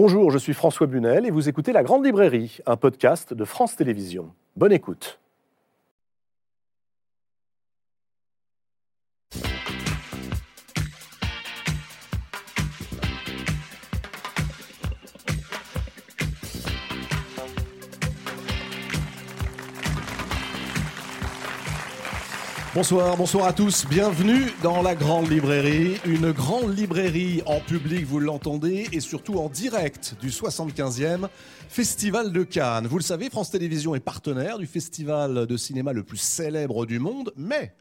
Bonjour, je suis François Bunel et vous écoutez La Grande Librairie, un podcast de France Télévisions. Bonne écoute. Bonsoir, bonsoir à tous. Bienvenue dans la Grande Librairie. Une grande librairie en public, vous l'entendez, et surtout en direct du 75e Festival de Cannes. Vous le savez, France Télévisions est partenaire du festival de cinéma le plus célèbre du monde, mais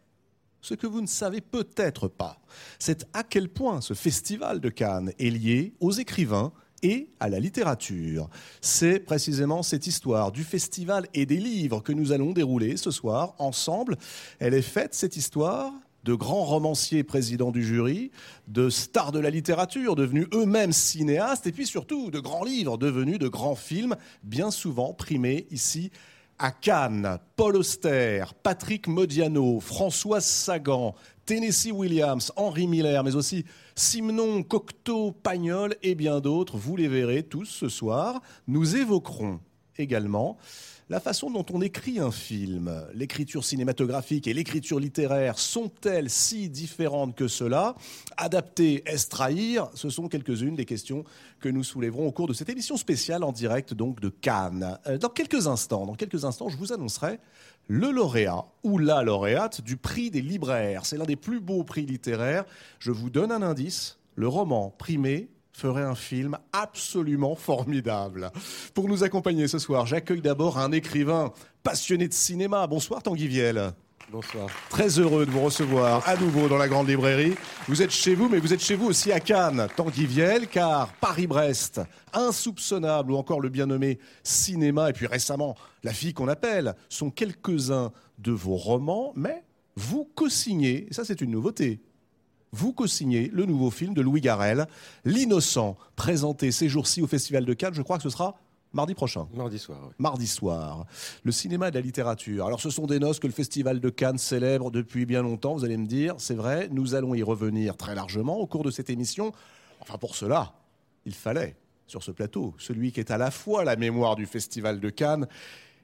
ce que vous ne savez peut-être pas, c'est à quel point ce festival de Cannes est lié aux écrivains et à la littérature. C'est précisément cette histoire du festival et des livres que nous allons dérouler ce soir ensemble. Elle est faite, cette histoire, de grands romanciers présidents du jury, de stars de la littérature devenus eux-mêmes cinéastes, et puis surtout de grands livres devenus de grands films, bien souvent primés ici à Cannes. Paul Auster, Patrick Modiano, François Sagan, Tennessee Williams, Henri Miller, mais aussi Simon, Cocteau, Pagnol et bien d'autres. Vous les verrez tous ce soir. Nous évoquerons également la façon dont on écrit un film. L'écriture cinématographique et l'écriture littéraire sont-elles si différentes que cela? Adapter, est trahir? Ce sont quelques-unes des questions que nous soulèverons au cours de cette émission spéciale en direct donc de Cannes. Euh, dans quelques instants, dans quelques instants, je vous annoncerai le lauréat ou la lauréate du prix des libraires. C'est l'un des plus beaux prix littéraires. Je vous donne un indice. Le roman primé ferait un film absolument formidable. Pour nous accompagner ce soir, j'accueille d'abord un écrivain passionné de cinéma. Bonsoir Tanguy Viel. Bonsoir. Très heureux de vous recevoir à nouveau dans la grande librairie. Vous êtes chez vous, mais vous êtes chez vous aussi à Cannes, Tanguy Viel, car Paris-Brest, Insoupçonnable ou encore le bien nommé Cinéma, et puis récemment La fille qu'on appelle, sont quelques-uns de vos romans, mais vous co-signez, ça c'est une nouveauté, vous co-signez le nouveau film de Louis Garrel, L'Innocent, présenté ces jours-ci au Festival de Cannes. Je crois que ce sera mardi prochain. Mardi soir, oui. Mardi soir. Le cinéma et la littérature. Alors, ce sont des noces que le Festival de Cannes célèbre depuis bien longtemps, vous allez me dire. C'est vrai, nous allons y revenir très largement au cours de cette émission. Enfin, pour cela, il fallait, sur ce plateau, celui qui est à la fois la mémoire du Festival de Cannes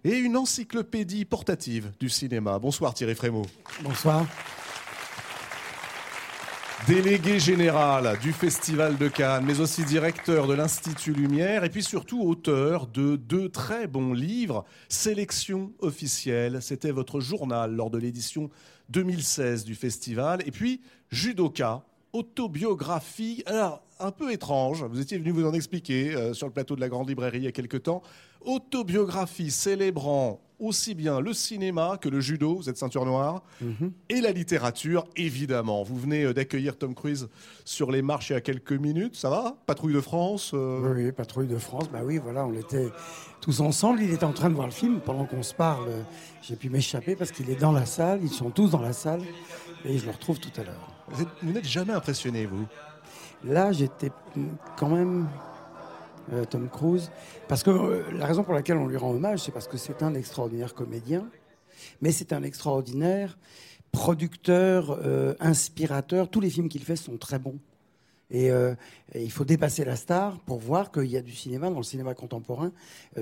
et une encyclopédie portative du cinéma. Bonsoir Thierry Frémaux. Bonsoir délégué général du Festival de Cannes, mais aussi directeur de l'Institut Lumière, et puis surtout auteur de deux très bons livres, Sélection officielle, c'était votre journal lors de l'édition 2016 du festival, et puis Judoka, autobiographie, alors un peu étrange, vous étiez venu vous en expliquer euh, sur le plateau de la Grande Librairie il y a quelque temps, autobiographie célébrant aussi bien le cinéma que le judo, vous êtes ceinture noire, mhm. et la littérature, évidemment. Vous venez euh, d'accueillir Tom Cruise sur les marches il y a quelques minutes, ça va? Patrouille de France euh? Oui, Patrouille de France, bah oui, voilà, on était tous ensemble, il était en train de voir le film, pendant qu'on se parle, j'ai pu m'échapper parce qu'il est dans la salle, ils sont tous dans la salle, et je le retrouve tout à l'heure. Vous n'êtes jamais impressionné, vous? Là, j'étais quand même Tom Cruise. Parce que euh, la raison pour laquelle on lui rend hommage, c'est parce que c'est un extraordinaire comédien, mais c'est un extraordinaire producteur, euh, inspirateur. Tous les films qu'il fait sont très bons. Et, il faut dépasser la star pour voir qu'il y a du cinéma dans le cinéma contemporain.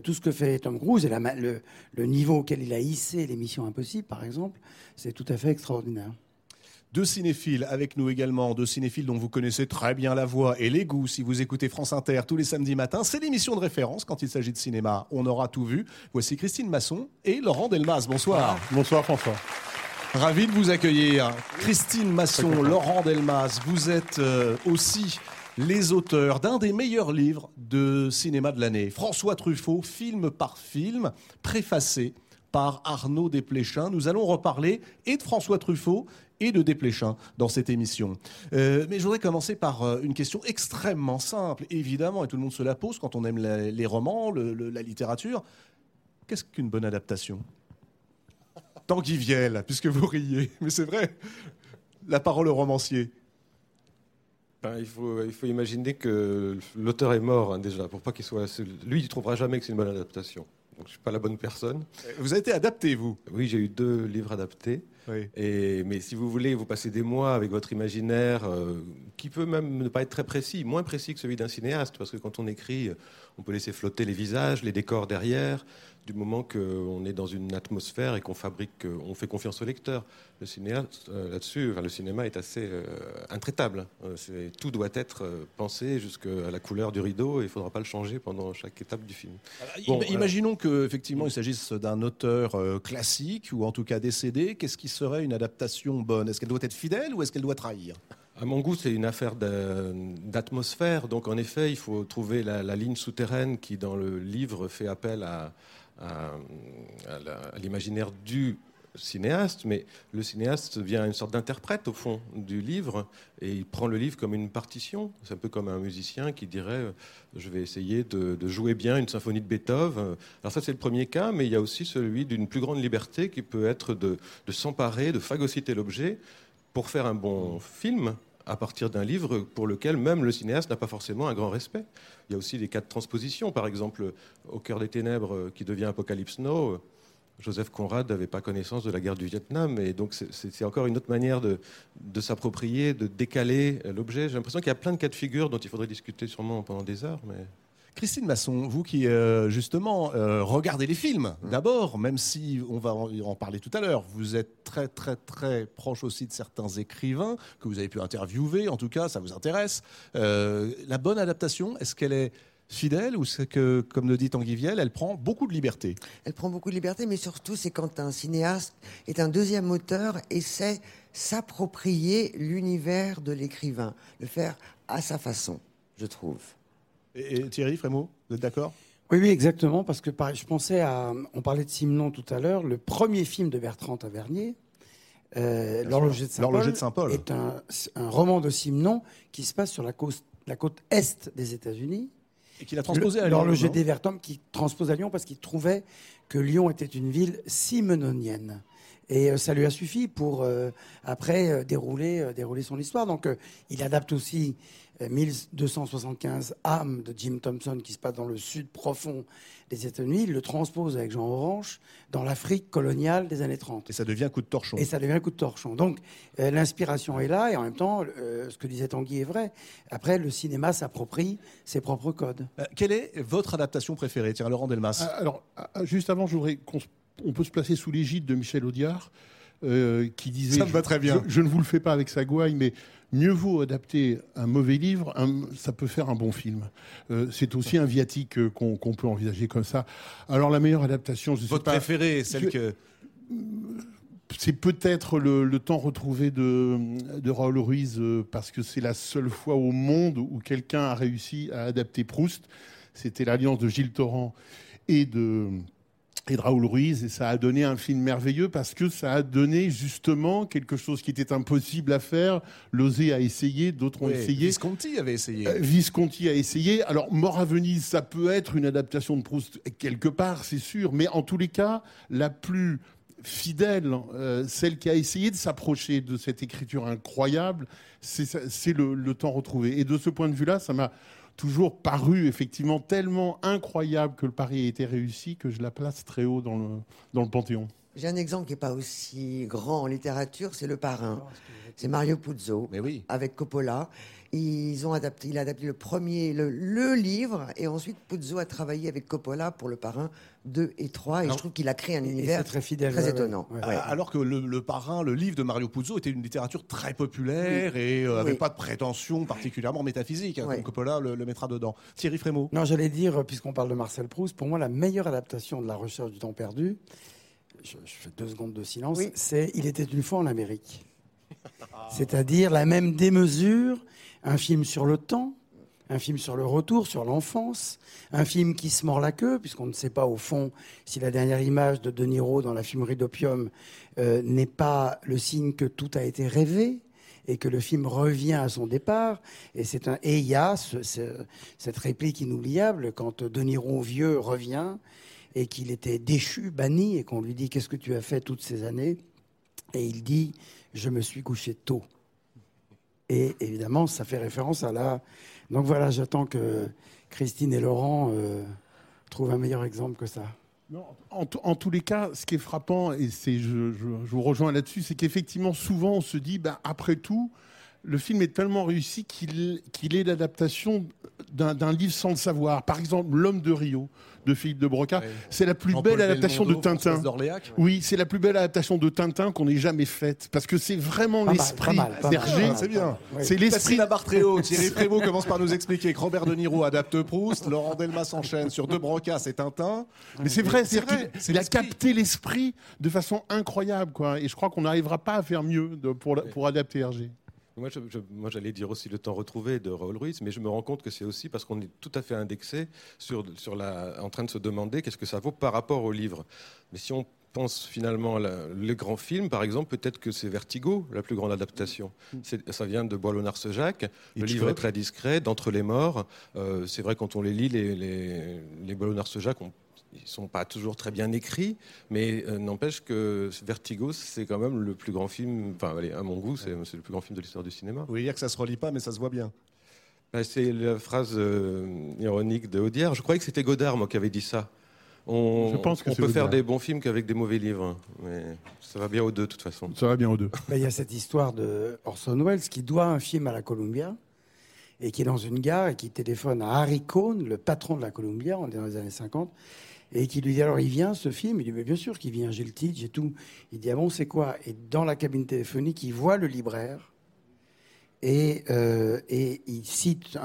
tout ce que fait Tom Cruise et le, le niveau auquel il a hissé l'émission Impossible, par exemple, c'est tout à fait extraordinaire. Deux cinéphiles avec nous également, deux cinéphiles dont vous connaissez très bien la voix et les goûts si vous écoutez France Inter tous les samedis matins. C'est l'émission de référence quand il s'agit de cinéma. On aura tout vu. Voici Christine Masson et Laurent Delmas. Bonsoir. Bonsoir François. Ravi de vous accueillir. Christine Masson, Laurent Delmas, vous êtes euh, aussi les auteurs d'un des meilleurs livres de cinéma de l'année. François Truffaut, film par film, préfacé par Arnaud Desplechin. Nous allons reparler et de François Truffaut et de Desplechin dans cette émission. Euh, mais je voudrais commencer par euh, une question extrêmement simple, évidemment, et tout le monde se la pose quand on aime les romans, la littérature. Qu'est-ce qu'une bonne adaptation? Tanguy Viel, puisque vous riez, mais c'est vrai. La parole au romancier. Ben, il, faut, il faut imaginer que l'auteur est mort hein, déjà, pour pas qu'il soit. Lui, il trouvera jamais que c'est une bonne adaptation. Donc je suis pas la bonne personne. Vous avez été adapté, vous? Oui, j'ai eu deux livres adaptés. Mais si vous voulez, vous passez des mois avec votre imaginaire, euh, qui peut même ne pas être très précis, moins précis que celui d'un cinéaste, parce que quand on écrit, on peut laisser flotter les visages, les décors derrière du moment qu'on est dans une atmosphère et qu'on fabrique, on fait confiance au lecteur. Le cinéaste, euh, là-dessus, le cinéma est assez euh, intraitable. Euh, tout doit être pensé jusqu'à la couleur du rideau et il ne faudra pas le changer pendant chaque étape du film. imaginons qu'effectivement il s'agisse d'un auteur classique ou en tout cas décédé. Qu'est-ce qui serait une adaptation bonne? Est-ce qu'elle doit être fidèle ou est-ce qu'elle doit trahir? À mon goût, c'est une affaire d'atmosphère. Donc, en effet, il faut trouver la, ligne souterraine qui, dans le livre, fait appel à, à, l'imaginaire du cinéaste, mais le cinéaste devient une sorte d'interprète au fond du livre et il prend le livre comme une partition. C'est un peu comme un musicien qui dirait je vais essayer de, jouer bien une symphonie de Beethoven. Alors ça c'est le premier cas, mais il y a aussi celui d'une plus grande liberté qui peut être de, de s'emparer, de phagocyter l'objet pour faire un bon film à partir d'un livre pour lequel même le cinéaste n'a pas forcément un grand respect. Il y a aussi des cas de transposition, par exemple Au cœur des ténèbres euh, qui devient Apocalypse Now. Joseph Conrad n'avait pas connaissance de la guerre du Vietnam, et donc c'est encore une autre manière de, s'approprier, de décaler l'objet. J'ai l'impression qu'il y a plein de cas de figure dont il faudrait discuter sûrement pendant des heures, mais Christine Masson, vous qui euh, justement euh, regardez les films mmh. d'abord, même si on va en, parler tout à l'heure, vous êtes très très très proche aussi de certains écrivains que vous avez pu interviewer, en tout cas ça vous intéresse. Euh, la bonne adaptation, est-ce qu'elle est fidèle ou c'est que, comme le dit Tanguy Viel, elle prend beaucoup de liberté? Elle prend beaucoup de liberté, mais surtout c'est quand un cinéaste est un deuxième auteur et sait s'approprier l'univers de l'écrivain, le faire à sa façon, je trouve. Et, Thierry Frémaux, vous êtes d'accord? Oui, oui, exactement, parce que je pensais à. On parlait de Simon tout à l'heure, le premier film de Bertrand Tavernier, euh, L'horloger de Saint-Paul, est un, roman de Simon qui se passe sur la côte, la côte est des États-Unis. Et qu'il a transposé à Lyon. L'horloger d'Everton qui transpose à Lyon parce qu'il trouvait que Lyon était une ville simenonienne. Et euh, ça lui a suffi pour, euh, après, dérouler, dérouler son histoire. Donc, il adapte aussi 1275 âmes de Jim Thompson qui se passe dans le sud profond des États-Unis, il le transpose avec Jean Orange dans l'Afrique coloniale des années 30. Et ça devient coup de torchon. Et ça devient coup de torchon. Donc euh, l'inspiration est là et en même temps, euh, ce que disait Tanguy est vrai. Après, le cinéma s'approprie ses propres codes. Euh, quelle est votre adaptation préférée? Tiens, Laurent Delmas. Ah, alors, ah, ah, juste avant, je voudrais qu'on peut se placer sous l'égide de Michel Audiard. qui disait ça me va très bien. Je, je, ne vous le fais pas avec sa gouaille, mais mieux vaut adapter un mauvais livre, ça peut faire un bon film. Euh, c'est aussi un viatique euh, qu'on peut envisager comme ça. Alors la meilleure adaptation, je sais Votre préférée, celle que c'est peut-être le, temps retrouvé de, de Raoul Ruiz euh, parce que c'est la seule fois au monde où quelqu'un a réussi à adapter Proust. C'était l'alliance de Gilles Torrent et de et de Raoul Ruiz, et ça a donné un film merveilleux parce que ça a donné justement quelque chose qui était impossible à faire. Lozé a essayé, d'autres ont essayé. Visconti avait essayé. Euh, Visconti a essayé. Alors, Mort à Venise, ça peut être une adaptation de Proust quelque part, c'est sûr, mais en tous les cas, la plus fidèle, euh, celle qui a essayé de s'approcher de cette écriture incroyable, c'est le, le temps retrouvé. Et de ce point de vue-là, ça m'a toujours paru effectivement tellement incroyable que le pari ait été réussi que je la place très haut dans le, dans le panthéon. J'ai un exemple qui n'est pas aussi grand en littérature, c'est Le Parrain. C'est Mario Puzo Mais oui. avec Coppola. Ils ont adapté, il a adapté le premier, le, livre, et ensuite Puzo a travaillé avec Coppola pour Le Parrain 2 et 3, et je trouve qu'il a créé un univers très, fidèle, très étonnant. Alors que le, Parrain, le livre de Mario Puzo, était une littérature très populaire et n'avait euh, pas de prétention particulièrement métaphysique. Hein, donc Coppola le, mettra dedans. Thierry Frémaux. Non, j'allais dire, puisqu'on parle de Marcel Proust, pour moi, la meilleure adaptation de La Recherche du temps perdu, je, fais deux secondes de silence, c'est Il était une fois en Amérique. C'est-à-dire la même démesure, un film sur le temps, un film sur le retour, sur l'enfance, un film qui se mord la queue, puisqu'on ne sait pas au fond si la dernière image de De Niro dans la fumerie d'opium euh, n'est pas le signe que tout a été rêvé et que le film revient à son départ. Et c'est un et il y a cette réplique inoubliable quand De Niro vieux revient et qu'il était déchu, banni, et qu'on lui dit qu'est-ce que tu as fait toutes ces années, et il dit je me suis couché tôt. Et évidemment, ça fait référence à la. Donc voilà, j'attends que Christine et Laurent euh, trouvent un meilleur exemple que ça. en, tous les cas, ce qui est frappant, et c'est, je, vous rejoins là-dessus, c'est qu'effectivement, souvent, on se dit, ben, après tout, le film est tellement réussi qu'il est l'adaptation d'un livre sans le savoir. Par exemple, L'homme de Rio de Philippe de Broca, c'est la plus belle adaptation de Tintin. Oui, c'est la plus belle adaptation de Tintin qu'on ait jamais faite parce que c'est vraiment l'esprit d'Hergé. C'est bien. C'est l'esprit. Bartréo, Thierry Frémaux commence par nous expliquer que Robert De Niro adapte Proust, Laurent Delmas s'enchaîne sur De Broca, c'est Tintin. Mais c'est vrai, c'est vrai. Il a capté l'esprit de façon incroyable, quoi. Et je crois qu'on n'arrivera pas à faire mieux pour, pour adapter Hergé. Moi, moi, j'allais dire aussi le temps retrouvé de Raoul Ruiz, mais je me rends compte que c'est aussi parce qu'on est tout à fait indexé sur, sur la, en train de se demander qu'est-ce que ça vaut par rapport au livre. Mais si on pense finalement les grands films, par exemple, peut-être que c'est Vertigo, la plus grande adaptation. Ça vient de Boileau-Narcejac. Le livre est très discret, d'entre les morts. Euh, c'est vrai quand on les lit, les, les, les Boileau-Narcejac, on ils sont pas toujours très bien écrits, mais euh, n'empêche que Vertigo, c'est quand même le plus grand film, enfin, allez, à mon goût, c'est le plus grand film de l'histoire du cinéma. Oui, dire que ça se relie pas, mais ça se voit bien? Bah, c'est la phrase euh, ironique de Audière. Je croyais que c'était Godard, moi, qui avait dit ça. On, Je pense que on peut faire des bons films qu'avec des mauvais livres, mais ça va bien aux deux, de toute façon. Ça va bien aux deux. Bah, il y a cette histoire de Orson Welles qui doit un film à la Columbia et qui est dans une gare et qui téléphone à Harry Cohn, le patron de la Columbia, on est dans les années 50, et qui lui dit alors il vient ce film? Il dit mais bien sûr qu'il vient, j'ai le titre, j'ai tout. Il dit ah bon c'est quoi? Et dans la cabine téléphonique, il voit le libraire et, euh, et il cite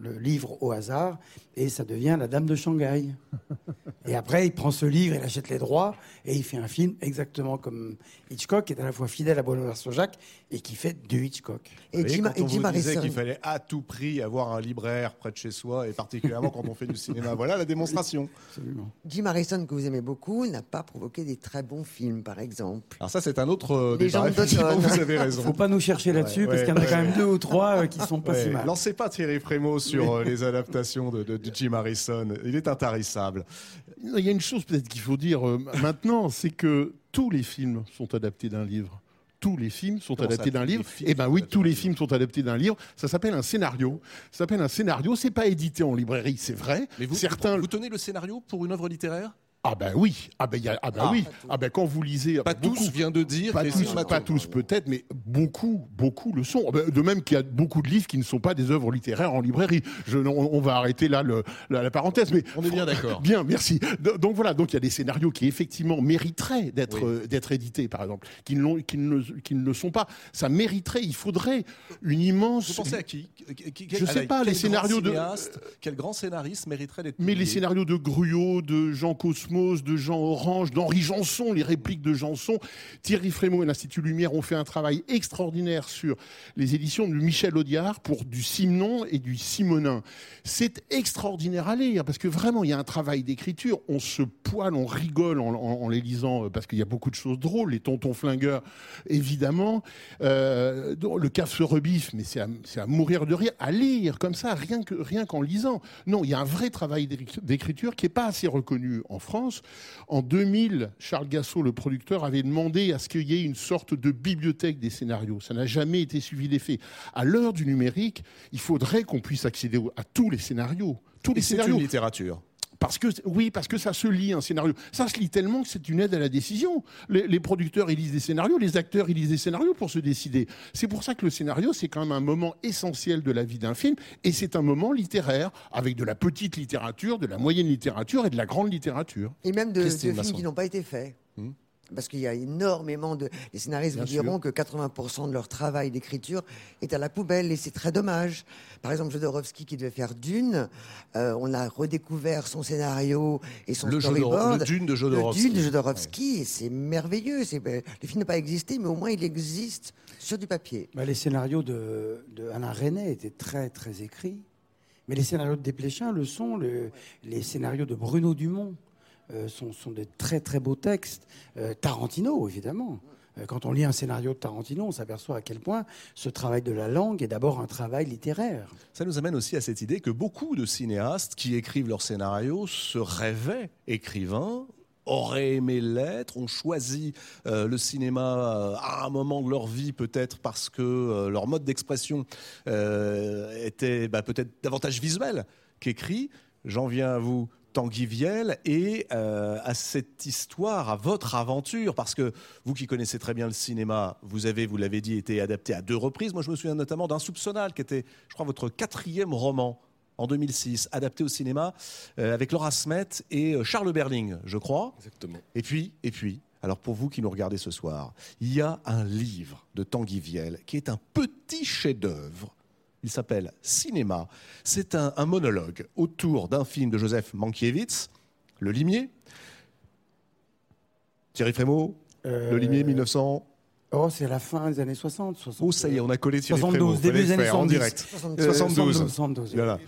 le livre au hasard et ça devient La Dame de Shanghai. et après, il prend ce livre, il achète les droits et il fait un film exactement comme Hitchcock, qui est à la fois fidèle à Bonaventure Jacques et qui fait du Hitchcock. Et Jim, quand on vous disait qu'il fallait à tout prix avoir un libraire près de chez soi, et particulièrement quand on fait du cinéma. Voilà la démonstration. Absolument. Jim Harrison, que vous aimez beaucoup, n'a pas provoqué des très bons films, par exemple. Alors ça, c'est un autre euh, débat. Vous avez raison. Faut pas nous chercher là-dessus, parce qu'il y en a quand même deux ou trois euh, qui sont pas si mal. Lancez pas Thierry Frémaux sur euh, les adaptations de, de, Jim Harrison. Il est intarissable. Il y a une chose peut-être qu'il faut dire maintenant, c'est que tous les films sont adaptés d'un livre tous les films sont adaptés d'un livre? Eh ben oui, tous les films sont adaptés d'un livre. Ça s'appelle un scénario. Ça s'appelle un scénario. C'est pas édité en librairie, c'est vrai. Mais vous, Certains... vous tenez le scénario pour une œuvre littéraire? Ah ben oui, ah ben, y a, ah ben ah, oui, ah ben quand vous lisez, pas tous vient de dire, pas tous, pas tous peut-être, mais beaucoup, beaucoup le sont. Ben, de même qu'il y a beaucoup de livres qui ne sont pas des œuvres littéraires en librairie. Je, on, va arrêter là le, la, parenthèse, mais on est bien d'accord. Bien, merci. Donc voilà, donc il y a des scénarios qui effectivement mériteraient d'être euh, d'être édités, par exemple, qui ne, qui, ne, qui ne le sont pas. Ça mériterait, il faudrait une immense. Vous pensez à qui? Je ne sais pas les scénarios de quel grand scénariste mériterait d'être. Mais les scénarios de Gruyot, de Jean De Jean Orange, d'Henri Janson, les répliques de Janson. Thierry Frémaux et l'Institut Lumière ont fait un travail extraordinaire sur les éditions de Michel Audiard pour du Simon et du Simonin. C'est extraordinaire à lire parce que vraiment, il y a un travail d'écriture. On se poile, on rigole en, les lisant euh, parce qu'il y a beaucoup de choses drôles. Les tontons flingueurs, évidemment. Euh, le caf se rebiffe, mais c'est à, mourir de rire. À lire comme ça, rien qu'en lisant. Non, il y a un vrai travail d'écriture qui n'est pas assez reconnu en France. En 2000, Charles Gassot, le producteur, avait demandé à ce qu'il y ait une sorte de bibliothèque des scénarios. Ça n'a jamais été suivi d'effet. À l'heure du numérique, il faudrait qu'on puisse accéder à tous les scénarios. Tous les scénarios. C'est une littérature. Parce que, oui, parce que ça se lit un scénario. Ça se lit tellement que c'est une aide à la décision. Les, producteurs, ils lisent des scénarios, les acteurs, ils lisent des scénarios pour se décider. C'est pour ça que le scénario, c'est quand même un moment essentiel de la vie d'un film, et c'est un moment littéraire, avec de la petite littérature, de la moyenne littérature et de la grande littérature. Et même de, de films qui n'ont pas été faits. Hmm parce qu'il y a énormément de... Les scénaristes vous diront que 80% de leur travail d'écriture est à la poubelle et c'est très dommage. Par exemple, Jodorowsky qui devait faire Dune, euh, on a redécouvert son scénario et son le storyboard. Le Dune de Jodorowsky. Le Dune de Jodorowsky, c'est merveilleux. Le film n'a pas existé, mais au moins il existe sur du papier. Bah, les scénarios de, de Alain Resnais étaient très très écrits. Mais les scénarios de Desplechin le sont, les scénarios de Bruno Dumont euh, sont, sont, de très très beaux textes. Euh, Tarantino, évidemment. Euh, quand on lit un scénario de Tarantino, on s'aperçoit à quel point ce travail de la langue est d'abord un travail littéraire. Ça nous amène aussi à cette idée que beaucoup de cinéastes qui écrivent leurs scénarios se rêvaient écrivains, auraient aimé l'être, ont choisi le cinéma à un moment de leur vie peut-être parce que leur mode d'expression était bah, peut-être davantage visuel qu'écrit. J'en viens à vous Tanguy Viel et euh, à cette histoire, à votre aventure, parce que vous qui connaissez très bien le cinéma, vous avez, vous l'avez dit, été adapté à deux reprises. Moi, je me souviens notamment d'un Soupçonnal, qui était, je crois, votre quatrième roman en 2006, adapté au cinéma euh, avec Laura Smet et euh, Charles Berling, je crois. Exactement. Et puis, et puis, alors pour vous qui nous regardez ce soir, il y a un livre de Tanguy Viel qui est un petit chef-d'œuvre il s'appelle Cinéma. C'est un, monologue autour d'un film de Joseph Mankiewicz, Le Limier. Thierry Frémaux, euh, Le Limier 1900. Oh, c'est la fin des années 60. Oh, ça y est, on a collé Thierry 72, début des années 70. En direct. 72. 72. Voilà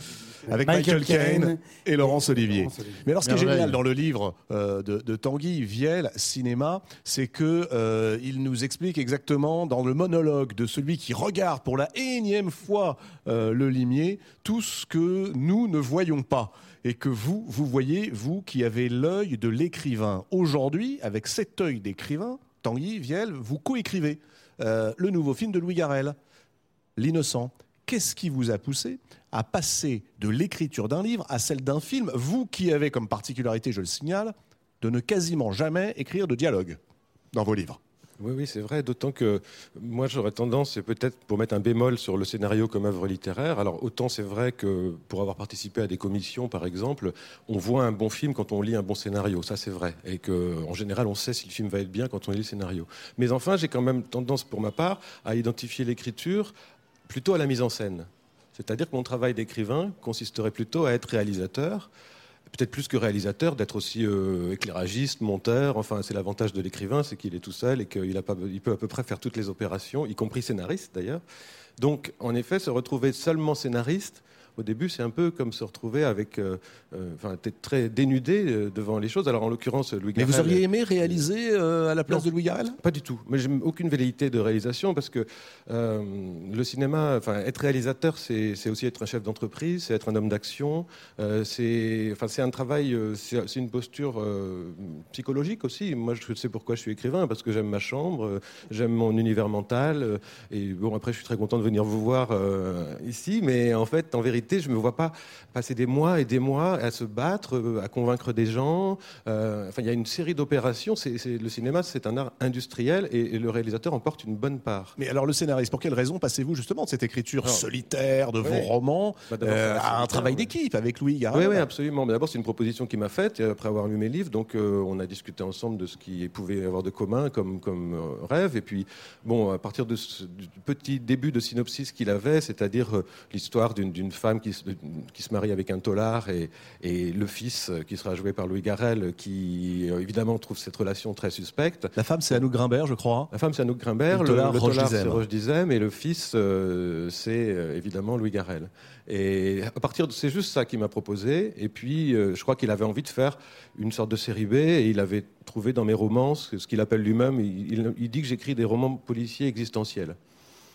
avec Michael, Caine et Laurence Olivier. Mais alors, ce qui est génial dans le livre euh, de, Tanguy Viel, Cinéma, c'est que euh, il nous explique exactement dans le monologue de celui qui regarde pour la énième fois euh, le limier tout ce que nous ne voyons pas et que vous, vous voyez, vous qui avez l'œil de l'écrivain. Aujourd'hui, avec cet œil d'écrivain, Tanguy Viel, vous coécrivez le nouveau film de Louis Garrel, L'innocent. Qu'est-ce qui vous a poussé à passer de l'écriture d'un livre à celle d'un film, vous qui avez comme particularité, je le signale, de ne quasiment jamais écrire de dialogue dans vos livres oui, oui, c'est vrai. D'autant que moi, j'aurais tendance, c'est peut-être pour mettre un bémol sur le scénario comme œuvre littéraire. Alors, autant c'est vrai que pour avoir participé à des commissions, par exemple, on voit un bon film quand on lit un bon scénario. Ça, c'est vrai. Et qu'en général, on sait si le film va être bien quand on lit le scénario. Mais enfin, j'ai quand même tendance, pour ma part, à identifier l'écriture plutôt à la mise en scène. C'est-à-dire que mon travail d'écrivain consisterait plutôt à être réalisateur, peut-être plus que réalisateur, d'être aussi euh, éclairagiste, monteur. Enfin, c'est l'avantage de l'écrivain, c'est qu'il est tout seul et qu'il peut à peu près faire toutes les opérations, y compris scénariste d'ailleurs. Donc, en effet, se retrouver seulement scénariste, au début, c'est un peu comme se retrouver avec, euh, euh, enfin, très dénudé euh, devant les choses. Alors, en l'occurrence, Louis Garrel. Mais vous auriez aimé réaliser à la place de Louis Garrel? Pas du tout. Mais j'ai aucune velléité de réalisation parce que le cinéma, enfin, être réalisateur, c'est aussi être un chef d'entreprise, c'est être un homme d'action. c'est, enfin, c'est un travail, c'est une posture psychologique aussi. Moi, je sais pourquoi je suis écrivain parce que j'aime ma chambre, j'aime mon univers mental. et bon, après, je suis très content de venir vous voir ici, mais en fait, en vérité je ne me vois pas passer des mois et des mois à se battre, euh, à convaincre des gens. Euh, enfin, il y a une série d'opérations. Le cinéma, c'est un art industriel et, le réalisateur en porte une bonne part. Mais alors, le scénariste, pour quelle raison passez-vous justement de cette écriture solitaire de vos romans bah, euh, à un travail d'équipe avec Louis Garrel Oui, oui, absolument. Mais d'abord, c'est une proposition qui m'a faite après avoir lu mes livres. Donc, on a discuté ensemble de ce qui pouvait avoir de commun comme, comme rêve. Et puis, bon, à partir de ce, du petit début de synopsis qu'il avait, c'est-à-dire l'histoire d'une femme qui se, qui se marie avec un tolard et, et, le fils qui sera joué par Louis Garrel qui euh, évidemment trouve cette relation très suspecte. La femme c'est Anouk Grimbert je crois. La femme c'est Anouk Grimbert, le, tolard, c'est Roche Dizem et le fils euh, c'est euh, évidemment Louis Garrel. Et à partir de c'est juste ça qu'il m'a proposé et puis je crois qu'il avait envie de faire une sorte de série B et il avait trouvé dans mes romans ce qu'il appelle lui-même, il, il dit que j'écris des romans policiers existentiels.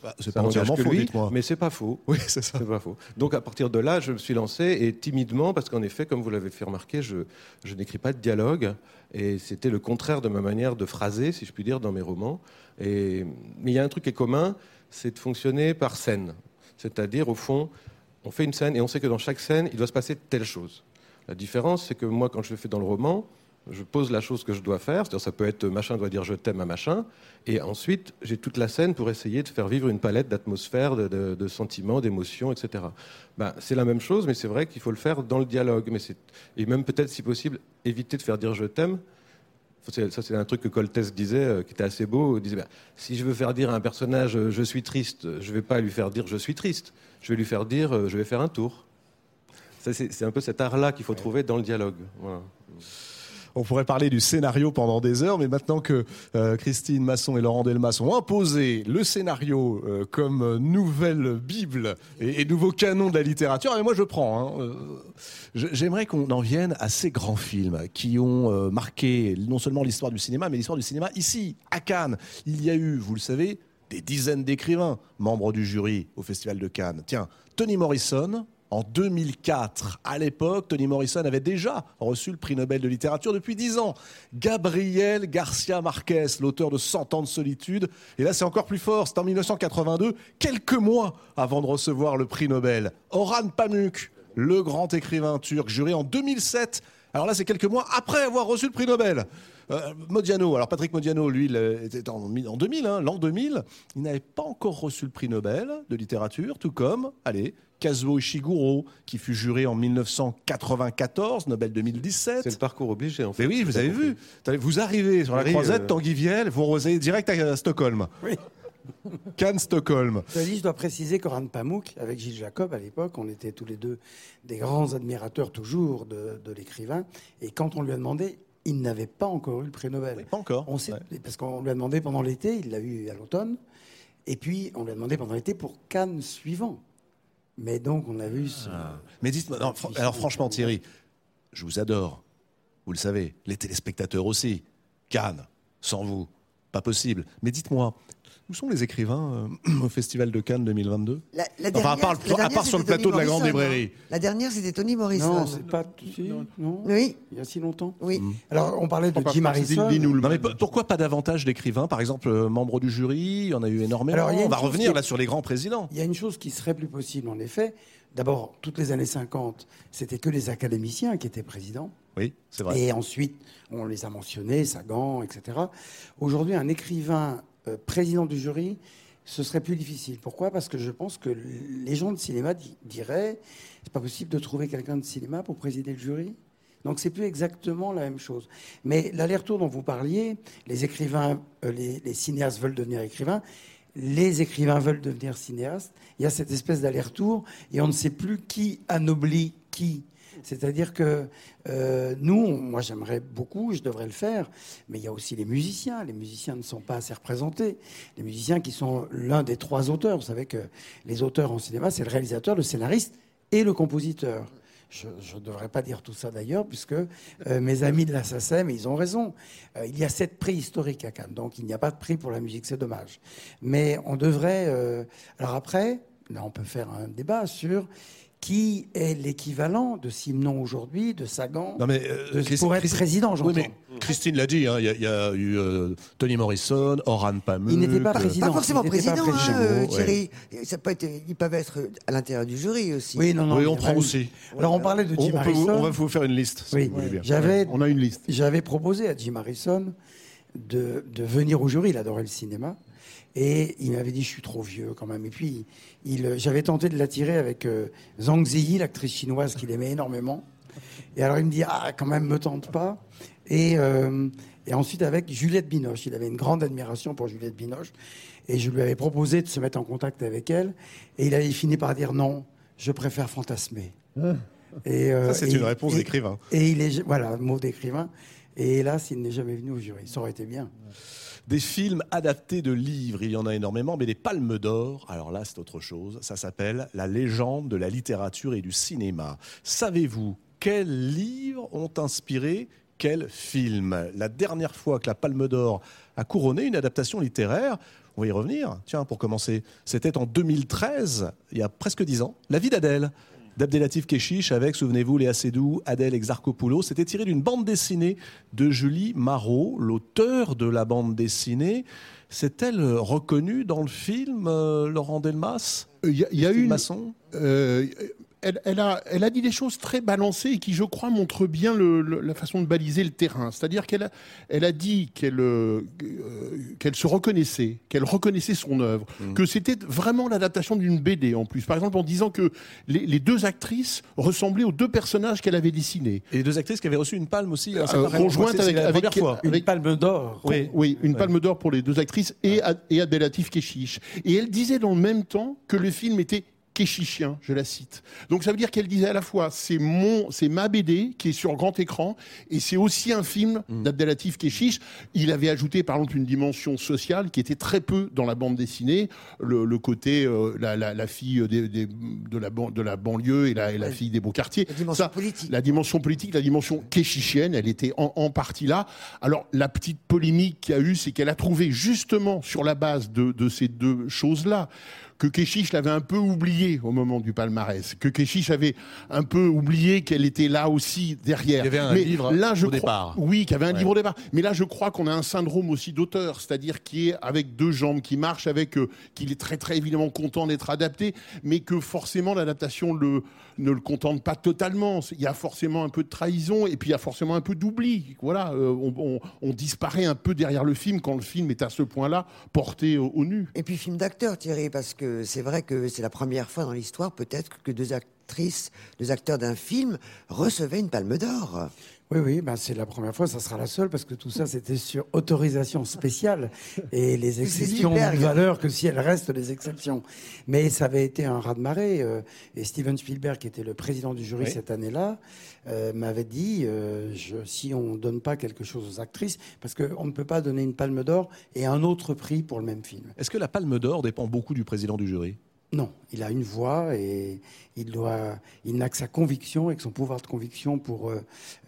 Bah, c'est pas entièrement faux, lui, mais c'est pas faux. Oui, c'est ça. pas faux. Donc à partir de là, je me suis lancé et timidement, parce qu'en effet, comme vous l'avez fait remarquer, je, je n'écris pas de dialogue et c'était le contraire de ma manière de phraser, si je puis dire, dans mes romans. Et, mais il y a un truc qui est commun, c'est de fonctionner par scène. C'est-à-dire, au fond, on fait une scène et on sait que dans chaque scène, il doit se passer telle chose. La différence, c'est que moi, quand je le fais dans le roman, je pose la chose que je dois faire, c'est-à-dire ça peut être machin doit dire je t'aime à machin, et ensuite j'ai toute la scène pour essayer de faire vivre une palette d'atmosphères, de, sentiments, d'émotions, etc. Ben, c'est la même chose, mais c'est vrai qu'il faut le faire dans le dialogue, mais et même peut-être si possible éviter de faire dire je t'aime. Ça, c'est un truc que Coltès disait, euh, qui était assez beau. Il disait ben, si je veux faire dire à un personnage euh, je suis triste, je ne vais pas lui faire dire je suis triste. Je vais lui faire dire euh, je vais faire un tour. C'est un peu cet art-là qu'il faut trouver dans le dialogue. Voilà. On pourrait parler du scénario pendant des heures, mais maintenant que euh, Christine Masson et Laurent Delmas ont imposé le scénario euh, comme nouvelle Bible et, nouveau canon de la littérature, et moi je prends. Hein, euh, j'aimerais qu'on en vienne à ces grands films qui ont marqué non seulement l'histoire du cinéma, mais l'histoire du cinéma ici, à Cannes. Il y a eu, vous le savez, des dizaines d'écrivains, membres du jury au Festival de Cannes. Tiens, Tony Morrison, en 2004. À l'époque, Tony Morrison avait déjà reçu le prix Nobel de littérature depuis dix ans. Gabriel Garcia Marquez, l'auteur de Cent ans de solitude. Et là, c'est encore plus fort. C'est en 1982, quelques mois avant de recevoir le prix Nobel. Orhan Pamuk, le grand écrivain turc, juré en 2007 Alors là, c'est quelques mois après avoir reçu le prix Nobel. Euh, Modiano, alors Patrick Modiano, lui, il était en, 2000, hein, l'an 2000. Il n'avait pas encore reçu le prix Nobel de littérature, tout comme, allez, Kazuo Ishiguro, qui fut juré en 1994, Nobel 2017. C'est le parcours obligé, en fait. Mais oui, vous avez vu. Vous arrivez sur la croisette, euh... Tanguy Viel, vous allez direct à Stockholm. Oui. Cannes, Stockholm. Je dois préciser qu'Oran Pamuk, avec Gilles Jacob à l'époque, on était tous les deux des grands admirateurs toujours de, de l'écrivain. Et quand on lui a demandé, il n'avait pas encore eu le prix Nobel. pas encore. On sait, Parce qu'on lui a demandé pendant l'été, il l'a eu à l'automne. Et puis, on lui a demandé pendant l'été pour Cannes suivant. Mais donc, on a vu ce... Ah. Mais dites-moi, alors franchement, Thierry, je vous adore. Vous le savez, les téléspectateurs aussi. Cannes, sans vous, pas possible. Mais dites-moi, où sont les écrivains euh, au Festival de Cannes 2022 la, la dernière, Enfin, à part, à part sur le plateau de la Grande Librairie. Hein. La dernière, c'était Tony Morrison. Non, c'est pas. Si, non. Oui. Il y a si longtemps. Oui. Mm. Alors, on parlait de Jim Harrison. Non, mais pourquoi pas davantage d'écrivains? Par exemple, euh, membres du jury, il y en a eu énormément. Alors, on va revenir là sur les grands présidents. Il y a une chose qui serait plus possible, en effet. D'abord, toutes les années 50, c'était que les académiciens qui étaient présidents. Oui, c'est vrai. Et ensuite, on les a mentionnés, Sagan, etc. Aujourd'hui, un écrivain euh, président du jury, ce serait plus difficile. Pourquoi? Parce que je pense que les gens de cinéma diraient c'est pas possible de trouver quelqu'un de cinéma pour présider le jury. Donc c'est plus exactement la même chose. Mais l'aller-retour dont vous parliez, les écrivains, euh, les, les, cinéastes veulent devenir écrivains, les écrivains veulent devenir cinéastes. Il y a cette espèce d'aller-retour et on ne sait plus qui anoblit qui. C'est-à-dire que euh, nous, moi j'aimerais beaucoup, je devrais le faire, mais il y a aussi les musiciens. Les musiciens ne sont pas assez représentés. Les musiciens qui sont l'un des trois auteurs. Vous savez que les auteurs en cinéma, c'est le réalisateur, le scénariste et le compositeur. Je ne devrais pas dire tout ça d'ailleurs, puisque euh, mes amis de la SACEM, ils ont raison. Euh, il y a sept prix historiques à Cannes, donc il n'y a pas de prix pour la musique, c'est dommage. Mais on devrait... Alors après, là on peut faire un débat sur qui est l'équivalent de Simon aujourd'hui, de Sagan, non mais, euh, de, pour être président, j'entends. Oui, mais Christine l'a dit, hein, il hein, y, y, a eu euh, Tony Morrison, Oran Pamuk... Il n'était pas président. Pas forcément président, pas président hein, Thierry. Ouais. Ça peut être, ils peuvent être à l'intérieur du jury aussi. Oui, non, non. Oui, on prend aussi. Alors on parlait de Jim on, Harrison. On va vous faire une liste. Si oui, j'avais, on a une liste. J'avais proposé à Jim Harrison de, de venir au jury, il adorait le cinéma. Et il m'avait dit, je suis trop vieux quand même. Et puis, il, j'avais tenté de l'attirer avec euh, Zhang Ziyi, l'actrice chinoise qu'il aimait énormément. Et alors, il me dit, ah, quand même, me tente pas. Et, euh, et ensuite, avec Juliette Binoche. Il avait une grande admiration pour Juliette Binoche. Et je lui avais proposé de se mettre en contact avec elle. Et il avait fini par dire, non, je préfère fantasmer. Et, euh, Ça, c'est une réponse d'écrivain. Et il est, voilà, mot d'écrivain. Et hélas, il n'est jamais venu au jury. Ça aurait été bien. Des films adaptés de livres, il y en a énormément, mais les palmes d'or, alors là c'est autre chose, ça s'appelle La légende de la littérature et du cinéma. Savez-vous quels livres ont inspiré quel film? La dernière fois que la palme d'or a couronné une adaptation littéraire, on va y revenir, tiens, pour commencer, c'était en 2013, il y a presque dix ans, La vie d'Adèle d'Abdelatif Keshish avec, souvenez-vous, Léa Seydoux, Adèle Exarchopoulos. C'était tiré d'une bande dessinée de Julie Marot, l'auteur de la bande dessinée. C'est-elle reconnue dans le film, euh, Laurent Delmas? Il y a, y a eu une... Masson euh, elle, elle, a, elle, a, dit des choses très balancées et qui, je crois, montrent bien le, le, la façon de baliser le terrain. C'est-à-dire qu'elle a, elle a dit qu'elle euh, qu'elle se reconnaissait, qu'elle reconnaissait son œuvre, mmh. que c'était vraiment l'adaptation d'une BD en plus. Par exemple, en disant que les, les, deux actrices ressemblaient aux deux personnages qu'elle avait dessinés. Et les deux actrices qui avaient reçu une palme aussi. Hein, euh, conjointe avec, la avec, fois. Une palme d'or. Oui, oui, une ouais. palme d'or pour les deux actrices et, et Abdelatif Keshish. Et elle disait dans le même temps que le film était kéchichien, je la cite. Donc ça veut dire qu'elle disait à la fois c'est mon, c'est ma BD qui est sur grand écran et c'est aussi un film mmh. d'Abdelatif. Il avait ajouté par exemple une dimension sociale qui était très peu dans la bande dessinée, le, le côté euh, la, la, la, fille des, des, de, la, de la banlieue et la, et la fille des beaux quartiers. La dimension ça, politique. La dimension politique, la dimension kéchichienne, elle était en, en, partie là. Alors la petite polémique qu'il y a eu, c'est qu'elle a trouvé justement sur la base de, de ces deux choses-là que Keshish l'avait un peu oublié au moment du palmarès, que Keshish avait un peu oublié qu'elle était là aussi derrière. Il y avait un Mais livre là, je au crois- départ. Oui, qu'il y avait un Ouais. livre au départ. Mais là, je crois qu'on a un syndrome aussi d'auteur, c'est-à-dire qui est avec deux jambes, qui marche avec, euh, qu'il est très très évidemment content d'être adapté, mais que forcément l'adaptation le, ne le contente pas totalement. Il y a forcément un peu de trahison et puis il y a forcément un peu d'oubli. Voilà, euh, on, on- on disparaît un peu derrière le film quand le film est à ce point-là porté au, au nu. Et puis film d'acteur, Thierry, parce que c'est vrai que c'est la première fois dans l'histoire, peut-être, que deux actrices, deux acteurs d'un film recevaient une palme d'or. Oui, oui, ben c'est la première fois, ça sera la seule, parce que tout ça, c'était sur autorisation spéciale. Et les exceptions n'ont de valeur que si elles restent des exceptions. Mais ça avait été un raz-de-marée. euh, et Steven Spielberg, qui était le président du jury Oui. cette année-là, euh, m'avait dit euh, je, si on ne donne pas quelque chose aux actrices, parce qu'on ne peut pas donner une palme d'or et un autre prix pour le même film. Est-ce que la Palme d'Or dépend beaucoup du président du jury? Non, il a une voix et il doit, il n'a que sa conviction et que son pouvoir de conviction pour euh,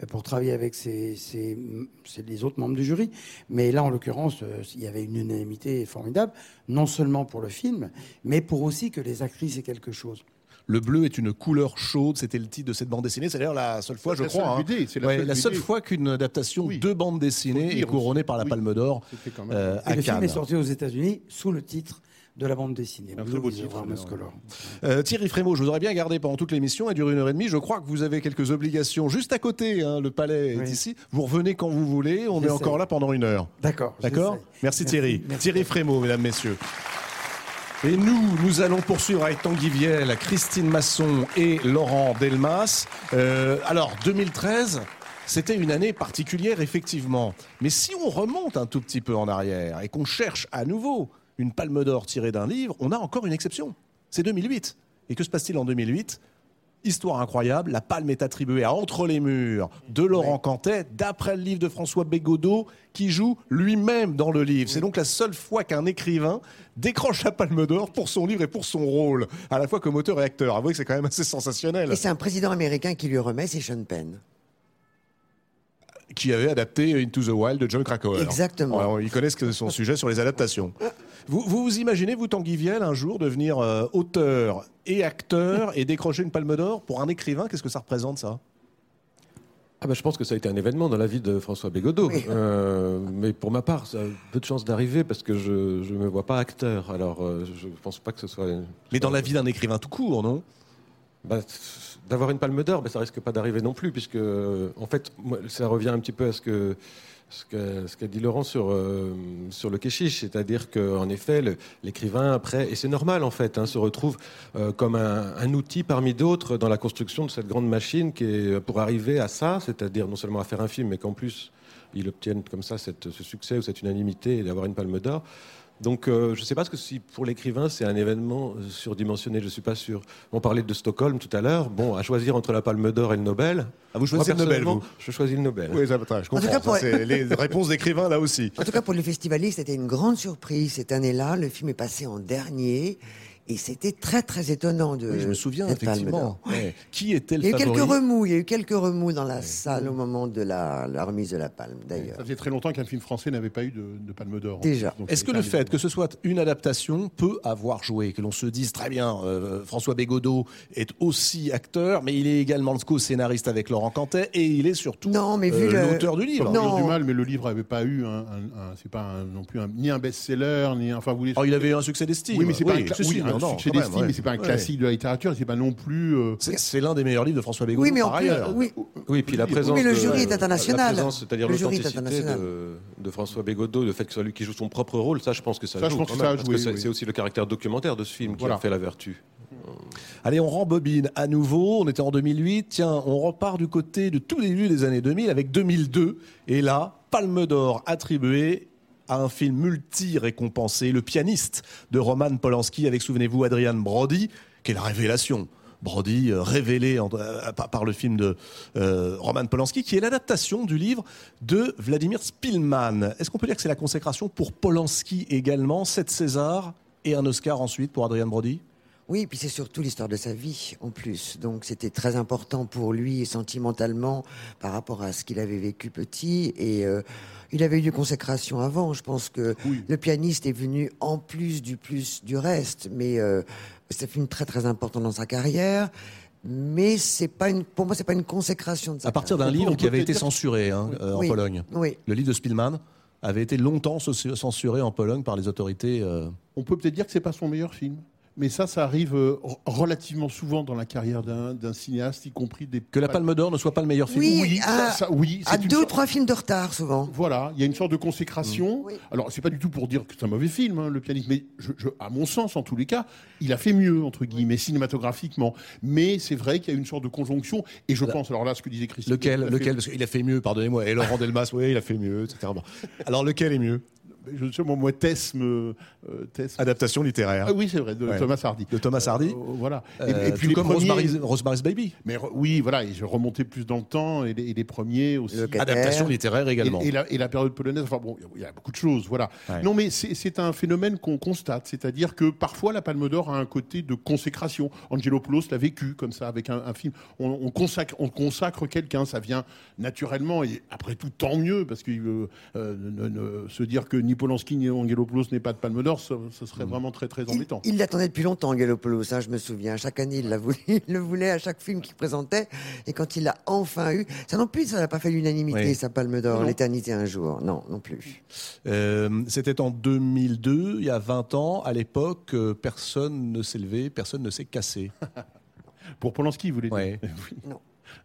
pour travailler avec ses, ses- ses- les autres membres du jury. Mais là, en l'occurrence, euh, il y avait une unanimité formidable, non seulement pour le film, mais pour aussi que les actrices aient quelque chose. Le bleu est une couleur chaude, c'était le titre de cette bande dessinée. C'est d'ailleurs la seule fois, je la crois, seule hein. C'est la Ouais, seule la seule BD. fois qu'une adaptation Oui. de bande dessinée est couronnée aussi. par la Oui. Palme d'Or euh, Et le film est sorti aux États-Unis sous le titre de la bande dessinée. Un très beau titre. Euh, Thierry Frémaux, je voudrais bien garder pendant toute l'émission, elle dure une heure et demie. Je crois que vous avez quelques obligations juste à côté. hein, le palais est ici. Vous revenez quand vous voulez. On est encore là pendant une heure. D'accord. D'accord? Merci Thierry. Merci. Thierry Frémaux, mesdames, messieurs. Et nous, nous allons poursuivre avec Tanguy Viel, Christine Masson et Laurent Delmas. Euh, alors, 2013, c'était une année particulière, effectivement. Mais si on remonte un tout petit peu en arrière et qu'on cherche à nouveau une palme d'or tirée d'un livre, on a encore une exception. C'est 2008. Et que se passe-t-il en 2008 Histoire incroyable, la palme est attribuée à Entre les murs de Laurent Cantet, d'après le livre de François Bégodeau, qui joue lui-même dans le livre. C'est donc la seule fois qu'un écrivain décroche la palme d'or pour son livre et pour son rôle, à la fois comme auteur et acteur. Avouez que c'est quand même assez sensationnel. Et c'est un président américain qui lui remet, c'est Sean Penn. Qui avait adapté Into the Wild de John Krakauer. Exactement. Alors, ils connaissent son sujet sur les adaptations. Vous vous, vous imaginez, vous, Tanguy Viel, un jour devenir euh, auteur et acteur et décrocher une palme d'or pour un écrivain? Qu'est-ce que ça représente, ça? Ah bah, je pense que ça a été un événement dans la vie de François Bégodeau. Oui. Euh, mais pour ma part, ça a peu de chances d'arriver parce que je ne me vois pas acteur. Alors, euh, je ne pense pas que ce soit... Mais dans la vie d'un écrivain tout court, non? Bah, D'avoir une palme d'or, bah, ça risque pas d'arriver non plus, puisque euh, en fait, ça revient un petit peu à ce que ce qu'a dit Laurent sur euh, sur le kéchiche, c'est-à-dire qu'en effet, l'écrivain après, et c'est normal en fait, hein, se retrouve euh, comme un, outil parmi d'autres dans la construction de cette grande machine qui est pour arriver à ça, c'est-à-dire non seulement à faire un film, mais qu'en plus il obtienne comme ça cette- ce succès ou cette unanimité d'avoir une palme d'or. Donc, euh, je ne sais pas ce que si pour l'écrivain c'est un événement euh, surdimensionné, je ne suis pas sûr. On parlait de Stockholm tout à l'heure. Bon, à choisir entre la Palme d'Or et le Nobel. Ah, vous choisissez moi, le Nobel, vous Je choisis le Nobel. Oui, ça, je comprends. cas, pour- Ça, c'est les réponses d'écrivains, là aussi. En tout cas, pour les festivalistes, c'était une grande surprise cette année-là. Le film est passé en dernier. Et c'était très, très étonnant de. Oui, je me souviens, effectivement. Ouais. Qui était le Il y a eu favori quelques remous, il y a eu quelques remous dans la salle au moment de la, la remise de la palme, d'ailleurs. Ça faisait très longtemps qu'un film français n'avait pas eu de, de palme d'or. Déjà. Est-ce que le fait que ce soit une adaptation peut avoir joué, que l'on se dise très bien, euh, François Bégodeau est aussi acteur, mais il est également co-scénariste avec Laurent Cantet et il est surtout Non, mais vu euh, le- l'auteur du Sans livre. Non. du mal, mais le livre n'avait pas eu un, un- un- c'est pas un- non plus un- ni un best-seller, ni un, enfin vous voulez. Oh, il avait eu un succès d'estime. oui, mais c'est pas un, oui, un non, succès d'estime, ouais. mais c'est pas un Ouais. classique de la littérature, c'est pas non plus. euh, C'est l'un des meilleurs livres de François Bégodeau Oui, mais en par plus, ailleurs. oui, Oui, puis la Oui, présence. mais le de- jury est international. La présence, c'est-à-dire Le jury est l'authenticité international. de, de François Bégodeau, le fait que ce soit lui qui joue son propre rôle, ça, je pense que ça, Ça, je joue. pense quand que ça a parce joué, c'est oui. aussi le caractère documentaire de ce film qui a fait la vertu. Allez, on rembobine à nouveau. On était en 2008. Tiens, on repart du côté du tout début des années 2000 avec 2002. Et là, Palme d'Or attribuée à un film multi-récompensé, Le pianiste de Roman Polanski avec, souvenez-vous, Adrian Brody, qui est la révélation. Brody, euh, révélé euh, par, le film de euh, Roman Polanski, qui est l'adaptation du livre de Vladimir Spilman. Est-ce qu'on peut dire que c'est la consécration pour Polanski également, 7 Césars et un Oscar ensuite pour Adrian Brody? Oui, puis c'est surtout l'histoire de sa vie en plus. Donc c'était très important pour lui sentimentalement par rapport à ce qu'il avait vécu petit. Et il avait eu une consécration avant. Je pense que le pianiste est venu en plus du plus du reste. Mais euh, c'est une très très important dans sa carrière mais c'est pas une, pour moi, c'est pas une consécration de À partir d'un livre qui avait été censuré hein, euh, en Pologne. Oui. Le livre de Spielmann avait été longtemps censuré en Pologne par les autorités. On peut peut-être dire que c'est pas son meilleur film mais ça, ça arrive euh, relativement souvent dans la carrière d'un cinéaste, y compris des... Que la Palme d'Or ne soit pas le meilleur film Oui, oui, à, ça, oui à deux ou trois films de retard, souvent. Voilà, il y a une sorte de consécration. Alors, Alors, c'est pas du tout pour dire que c'est un mauvais film, hein, le pianiste, mais je, à mon sens, en tous les cas, il a fait mieux, entre guillemets, cinématographiquement. Mais c'est vrai qu'il y a une sorte de conjonction, et je pense, alors là, ce que disait Christophe... Lequel, lequel? Parce qu'il a fait mieux, pardonnez-moi, et Laurent Delmas, oui, il a fait mieux, etc. Alors, lequel est mieux? Je sais, moi, Tesme, euh, Adaptation littéraire. Ah oui, c'est vrai, de Thomas Hardy. De Thomas Hardy. Euh, voilà. Et, euh, puis comme Rosemary's, Baby. Mais oui, voilà, et je remontais plus dans le temps, et les, premiers aussi. Adaptation littéraire également. Et, la, période polonaise, enfin bon, il y a beaucoup de choses, voilà. Non, mais c'est un phénomène qu'on constate, c'est-à-dire que parfois la Palme d'Or a un côté de consécration. Angelopoulos l'a vécu comme ça avec un, film. On, consacre, on consacre quelqu'un, ça vient naturellement, et après tout, tant mieux, parce que se dire que ni Polanski ni Angelopoulos n'est pas de Palme d'Or, ce, serait mm. vraiment très très embêtant. Il l'attendait depuis longtemps, Angelopoulos, hein, je me souviens. Chaque année, il, voulu, le voulait à chaque film qu'il présentait. Et quand il l'a enfin eu, ça non plus, ça n'a pas fait l'unanimité, sa Palme d'Or, l'éternité un jour. Non, non plus. Euh, c'était en 2002, il y a 20 ans. À l'époque, euh, personne ne s'est levé, personne ne s'est cassé. Pour Polanski, vous voulez dire Non.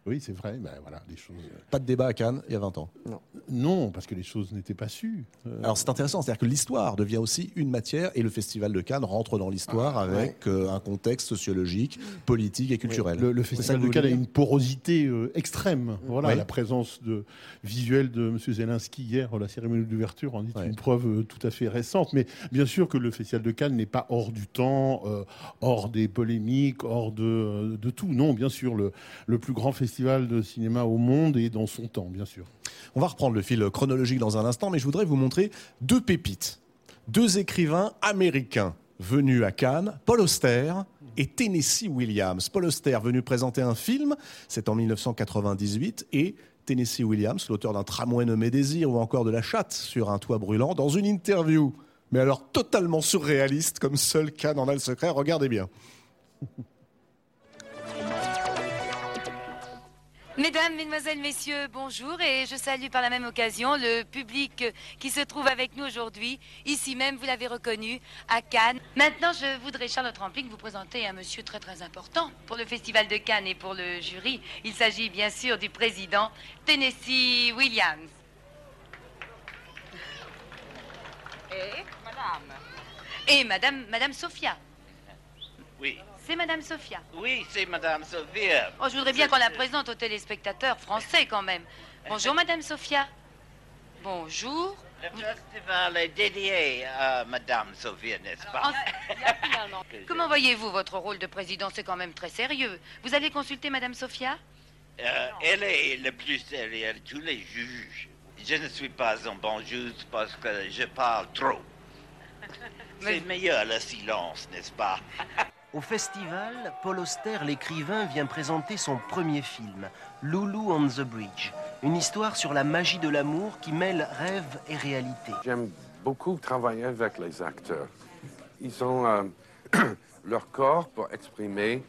Oui, c'est vrai. Ben, voilà, les choses... Euh, pas de débat à Cannes il y a 20 ans. Non. Non, parce que les choses n'étaient pas sues. Euh, Alors c'est intéressant, c'est-à-dire que l'histoire devient aussi une matière et le Festival de Cannes rentre dans l'histoire ah, avec euh, un contexte sociologique, politique et culturel. Le, Festival de Cannes a une porosité extrême. Voilà, la présence de, visuelle de M. Zelensky hier, la cérémonie d'ouverture, en dit une preuve tout à fait récente. Mais bien sûr que le Festival de Cannes n'est pas hors du temps, hors des polémiques, hors de, de tout. Non, bien sûr, le, le plus grand festival de cinéma au monde et dans son temps, bien sûr. On va reprendre le fil chronologique dans un instant, mais je voudrais vous montrer deux pépites. Deux écrivains américains venus à Cannes, Paul Auster et Tennessee Williams. Paul Auster venu présenter un film, c'est en 1998, et Tennessee Williams, l'auteur d'un tramway nommé Désir ou encore de La chatte sur un toit brûlant, dans une interview, mais alors totalement surréaliste, comme seul Cannes en a le secret, regardez bien. Mesdames, Mesdemoiselles, Messieurs, bonjour et je salue par la même occasion le public qui se trouve avec nous aujourd'hui, ici même, vous l'avez reconnu, à Cannes. Maintenant, je voudrais, Charlotte Rampling, vous présenter un monsieur très très important pour le Festival de Cannes et pour le jury. Il s'agit bien sûr du président Tennessee Williams. Et Madame Et Madame, Madame Sophia. Oui. C'est Madame Sophia. Oui, c'est Madame Sophia. Oh, je voudrais bien qu'on la présente aux téléspectateurs français quand même. Bonjour Madame Sophia. Bonjour. Le festival est dédié à Madame Sophia, n'est-ce pas? Comment voyez-vous votre rôle de président C'est quand même très sérieux. Vous allez consulter Madame Sophia? Euh, Elle est le plus sérieuse de tous les juges. Je ne suis pas un bon juge parce que je parle trop. C'est meilleur le silence, n'est-ce pas? Au festival, Paul Auster, l'écrivain, vient présenter son premier film, Lulu on the Bridge, une histoire sur la magie de l'amour qui mêle rêve et réalité. J'aime beaucoup travailler avec les acteurs. Ils ont euh, leur corps pour exprimer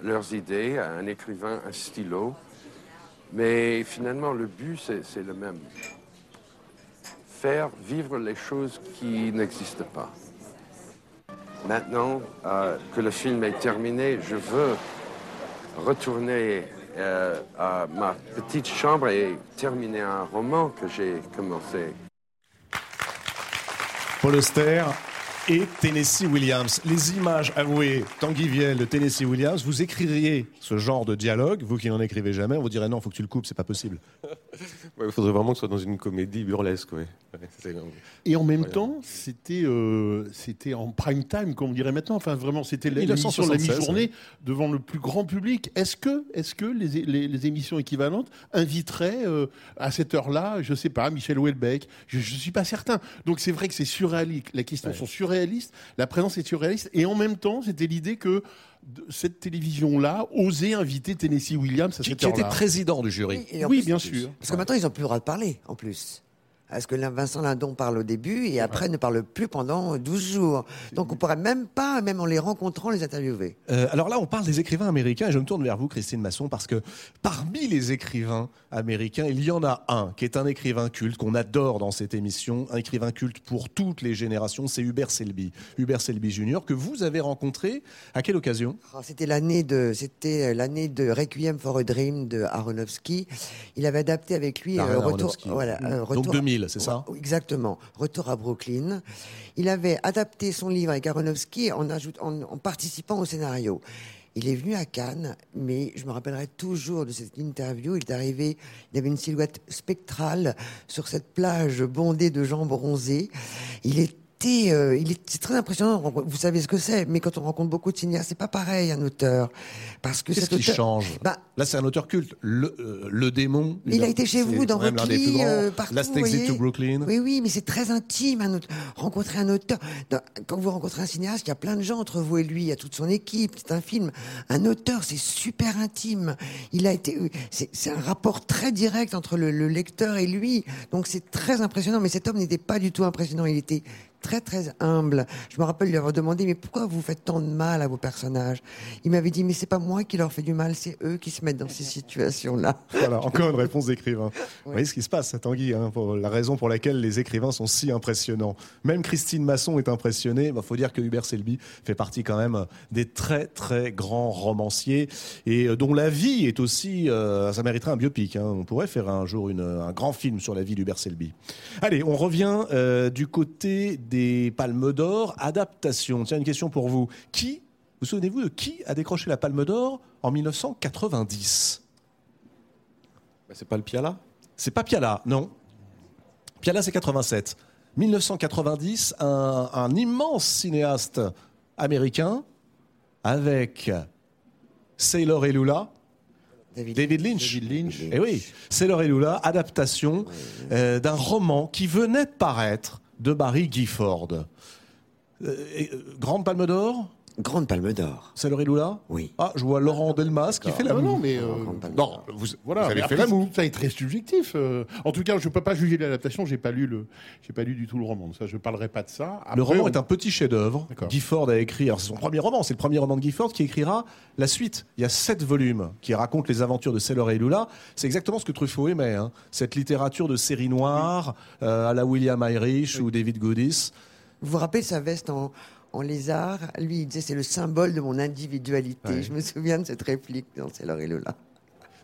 leurs idées, un écrivain, un stylo, mais finalement le but c'est le même. Faire vivre les choses qui n'existent pas. Maintenant euh, que le film est terminé, je veux retourner euh, à ma petite chambre et terminer un roman que j'ai commencé. Paul et Tennessee Williams. Les images avouées Tanguy Viel de Tennessee Williams, vous écririez ce genre de dialogue, vous qui n'en écrivez jamais, on vous dirait non, il faut que tu le coupes, c'est pas possible. Il faudrait vraiment que ce soit dans une comédie burlesque. Ouais. et en même temps, c'était euh, c'était en prime time, comme on dirait maintenant. Enfin, vraiment, c'était l'émission de la mi-journée devant le plus grand public. Est-ce que, est que les, les, émissions équivalentes inviteraient euh, à cette heure-là, je sais pas, Michel Houellebecq? Je ne suis pas certain. Donc c'est vrai que c'est surréaliste. Les questions sont surréalistes surréaliste. La présence est surréaliste. Et en même temps, c'était l'idée que cette télévision-là osait inviter Tennessee Williams à qui, cette qui était président du jury. Et Oui, plus- bien sûr. Parce que maintenant, ils n'ont plus le droit de parler, en plus à ce que Vincent Lindon parle au début et après ne parle plus pendant 12 jours. Donc on ne pourrait même pas, même en les rencontrant, les interviewer. Euh, alors là, on parle des écrivains américains et je me tourne vers vous, Christine Masson, parce que parmi les écrivains américains, il y en a un qui est un écrivain culte qu'on adore dans cette émission, un écrivain culte pour toutes les générations, c'est Hubert Selby. Hubert Selby Jr. que vous avez rencontré à quelle occasion? C'était l'année de, euh, de Requiem for a Dream de Aronofsky. Il avait adapté avec lui euh, Retour, voilà, euh, retour, Donc 2000. C'est ça Exactement. Retour à Brooklyn. Il avait adapté son livre avec Aronofsky en, en, en participant au scénario. Il est venu à Cannes, mais je me rappellerai toujours de cette interview. Il est arrivé, il avait une silhouette spectrale sur cette plage bondée de gens bronzés. Il est était, euh, il est, c'est très impressionnant. Vous savez ce que c'est, mais quand on rencontre beaucoup de cinéastes, c'est pas pareil un auteur, parce que Qu'est-ce qui auteur- change? Bah, Là, c'est un auteur culte. Le, euh, le démon. il a été chez vous dans Rocky, euh, partout. Last Exit to Brooklyn. Oui, oui, mais c'est très intime. Un. Rencontrer un auteur. Dans- Quand vous rencontrez un cinéaste, il y a plein de gens entre vous et lui. Il y a toute son équipe. C'est un film. Un auteur, c'est super intime. Il a été. euh, C'est c'est un rapport très direct entre le, le lecteur et lui. Donc c'est très impressionnant. Mais cet homme n'était pas du tout impressionnant. Il était très très humble. Je me rappelle lui avoir demandé mais pourquoi vous faites tant de mal à vos personnages? Il m'avait dit mais c'est pas moi qui leur fais du mal, c'est eux qui se mettent dans ces situations-là. Voilà, encore une réponse d'écrivain. Vous voyez ce qui se passe, à Tanguy, hein, pour la raison pour laquelle les écrivains sont si impressionnants. Même Christine Masson est impressionnée. Il faut dire que Hubert Selby fait partie quand même des très très grands romanciers et euh, dont la vie est aussi, euh, ça mériterait un biopic. hein. On pourrait faire un jour une- un grand film sur la vie d'Hubert Selby. Allez, on revient euh, du côté des Palmes d'Or, adaptation. Tiens, une question pour vous. Qui, vous souvenez-vous de qui a décroché la Palme d'Or en 1990 Bah, c'est pas le Piala c'est pas Piala, non. Piala, c'est 87. 1990, un, un immense cinéaste américain avec Sailor et Lula, David Lynch. David Lynch. Eh oui, Sailor et Lula, adaptation euh, d'un roman qui venait de paraître de Barry Gifford. Euh, euh, Grande Palme d'Or Grande Palme d'Or. Sailor et Lula Oui. Ah, je vois Laurent Delmas qui fait la Non, non, mais. euh, Grande Palme Non, d'Or. vous, Voilà, vous mais avez fait après, la moue. ça est très subjectif. euh. en tout cas, je ne peux pas juger l'adaptation. J'ai pas lu le, j'ai pas lu du tout le roman. Ça, je parlerai pas de ça. Le Après, roman on- est un petit chef-d'œuvre. D'accord. Gifford a écrit, alors c'est son premier roman, c'est le premier roman de Gifford qui écrira la suite. Il y a sept volumes qui racontent les aventures de Sailor et Lula. C'est exactement ce que Truffaut aimait, hein. cette littérature de série noire euh, à la William Irish ou David Goodis. Vous vous rappelez sa veste en, en lézard Lui, il disait c'est le symbole de mon individualité. Ouais. Je me souviens de cette réplique dans Sailor et Lola.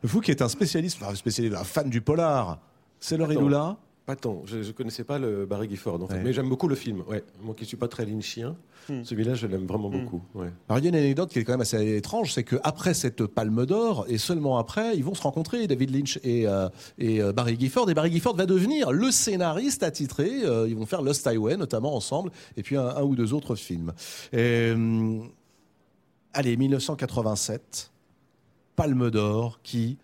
Vous qui êtes un spécialiste, enfin un spécialiste, un fan du polar, Sailor et Attends. Lula, Attends, je ne connaissais pas le Barry Gifford, en fait. Ouais. mais j'aime beaucoup le film. Ouais. Moi qui ne suis pas très lynchien, celui-là, je l'aime vraiment beaucoup. Ouais. Alors il y a une anecdote qui est quand même assez étrange, c'est qu'après cette Palme d'Or, et seulement après, ils vont se rencontrer, David Lynch et, euh, et euh, Barry Gifford, et Barry Gifford va devenir le scénariste attitré, euh, ils vont faire Lost Highway notamment ensemble, et puis un, un ou deux autres films. Et, euh, allez, 1987, Palme d'Or qui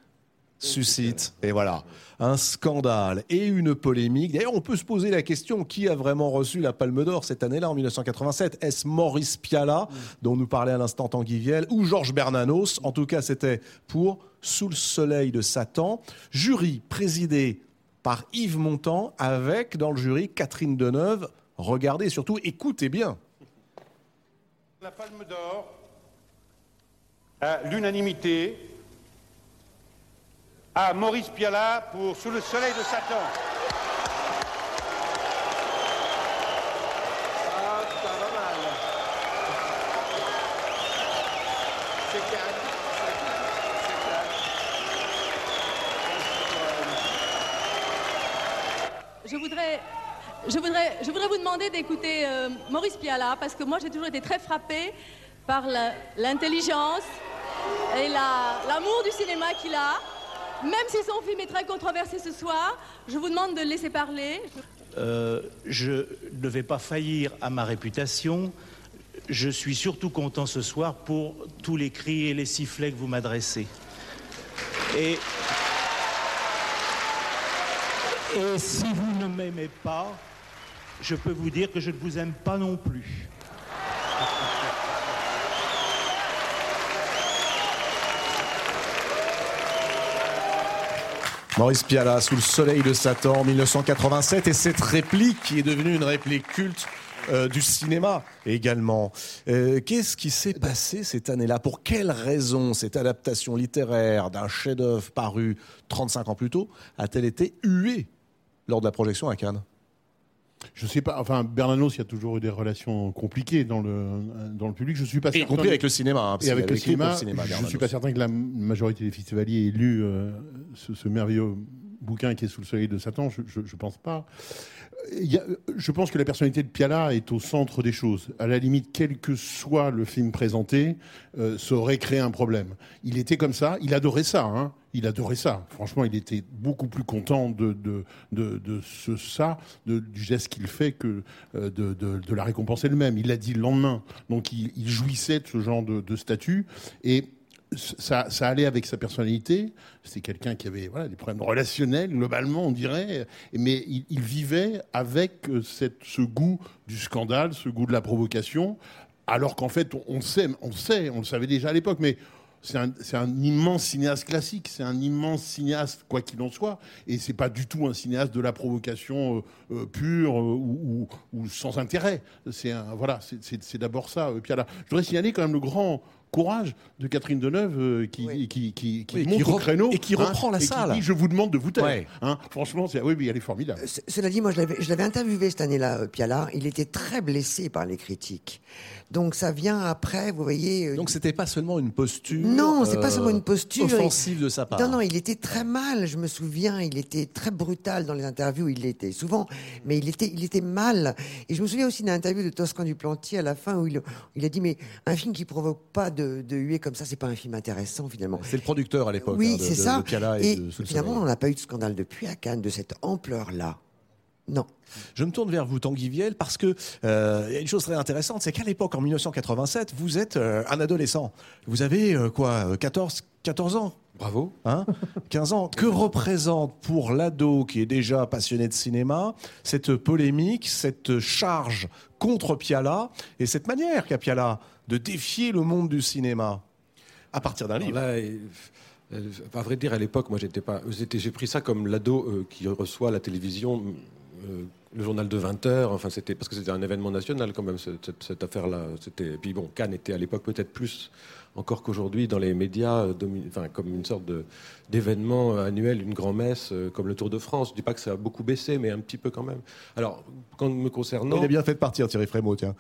suscite, et voilà, un scandale et une polémique. D'ailleurs, on peut se poser la question qui a vraiment reçu la Palme d'Or cette année-là, en 1987 Est-ce Maurice Piala, dont nous parlait à l'instant Tanguy Viel, ou Georges Bernanos? En tout cas, c'était pour Sous le soleil de Satan. Jury présidé par Yves Montand, avec dans le jury Catherine Deneuve. Regardez surtout, écoutez bien. La Palme d'Or, à l'unanimité, à Maurice Piala pour Sous le soleil de Satan. Je voudrais, je voudrais, je voudrais vous demander d'écouter euh, Maurice Piala parce que moi j'ai toujours été très frappée par l'intelligence et la- l'amour du cinéma qu'il a. Même si son film est très controversé ce soir, je vous demande de le laisser parler. Euh, je ne vais pas faillir à ma réputation. Je suis surtout content ce soir pour tous les cris et les sifflets que vous m'adressez. Et, et si vous ne m'aimez pas, je peux vous dire que je ne vous aime pas non plus. Maurice Piala, sous le soleil de Satan, en 1987, et cette réplique qui est devenue une réplique culte euh, du cinéma également. Euh, qu'est-ce qui s'est passé cette année-là? Pour quelle raison cette adaptation littéraire d'un chef-d'œuvre paru 35 ans plus tôt a-t-elle été huée lors de la projection à Cannes? Je sais pas. Enfin, Bernanos, il y a toujours eu des relations compliquées dans le dans le public. Je suis pas y compris avec le cinéma. Hein, et avec le cinéma, je ne suis pas certain que la majorité des festivaliers aient lu euh, ce, merveilleux bouquin qui est sous le soleil de Satan. Je, ne pense pas je pense que la personnalité de Piala est au centre des choses. À la limite, quel que soit le film présenté, euh, ça aurait créé un problème. Il était comme ça, il adorait ça. Hein. Il adorait ça. Franchement, il était beaucoup plus content de, de, de, ce ça, du geste qu'il fait, que euh, de, de, la récompense elle-même. Il l'a dit le lendemain. Donc, il, il jouissait de ce genre de, statut. Et ça, allait avec sa personnalité. C'était quelqu'un qui avait des problèmes relationnels, globalement, on dirait. Mais il, vivait avec euh, ce goût du scandale, ce goût de la provocation. Alors qu'en fait, on, sait, on le savait déjà à l'époque, mais c'est un, immense cinéaste classique, c'est un immense cinéaste, quoi qu'il en soit, et c'est pas du tout un cinéaste de la provocation euh, euh, pure ou, sans intérêt. C'est voilà, c'est d'abord ça. Puis je voudrais signaler quand même le grand courage de Catherine Deneuve euh, qui, qui, qui, qui monte au créneau et qui hein, reprend la salle. je vous demande de vous taire. Hein. Franchement, oui, oui, elle est formidable. Cela dit, moi, je l'avais interviewé cette année-là, Piala. Il était très blessé par les critiques. Donc ça vient après, vous voyez. Euh, Donc c'était pas seulement une posture. Non, c'est pas seulement une posture offensive de sa part. Non, non, il était très mal. Je me souviens, il était très brutal dans les interviews. Il l'était souvent, mais il était, il était mal. Et je me souviens aussi d'une interview de Toscan du Plantier à la fin où il, il a dit mais un film qui provoque pas de, de huée comme ça, c'est pas un film intéressant finalement. C'est le producteur à l'époque. Oui, hein, c'est ça. et, finalement, on n'a pas eu de scandale depuis à Cannes de cette ampleur-là. Non. Je me tourne vers vous, Tanguy Viel, parce que euh, y a une chose très intéressante, c'est qu'à l'époque, en 1987, vous êtes euh, un adolescent. Vous avez euh, quoi 14, 14 ans Bravo. Hein 15 ans. Que représente pour l'ado qui est déjà passionné de cinéma cette polémique, cette charge contre Piala et cette manière qu'a Piala de défier le monde du cinéma à partir d'un livre? À vrai dire, à l'époque, moi, j'étais pas, j'ai pris ça comme l'ado qui reçoit la télévision euh, le journal de 20 heures. Enfin, c'était parce que c'était un événement national quand même cette, affaire-là. C'était puis bon, Cannes était à l'époque peut-être plus encore qu'aujourd'hui dans les médias, euh, enfin, comme une sorte d'événement annuel, une grand-messe comme le Tour de France. Je dis pas que ça a beaucoup baissé, mais un petit peu quand même. Alors, quand me concernant, il a bien fait de partir, Thierry Frémaux, tiens.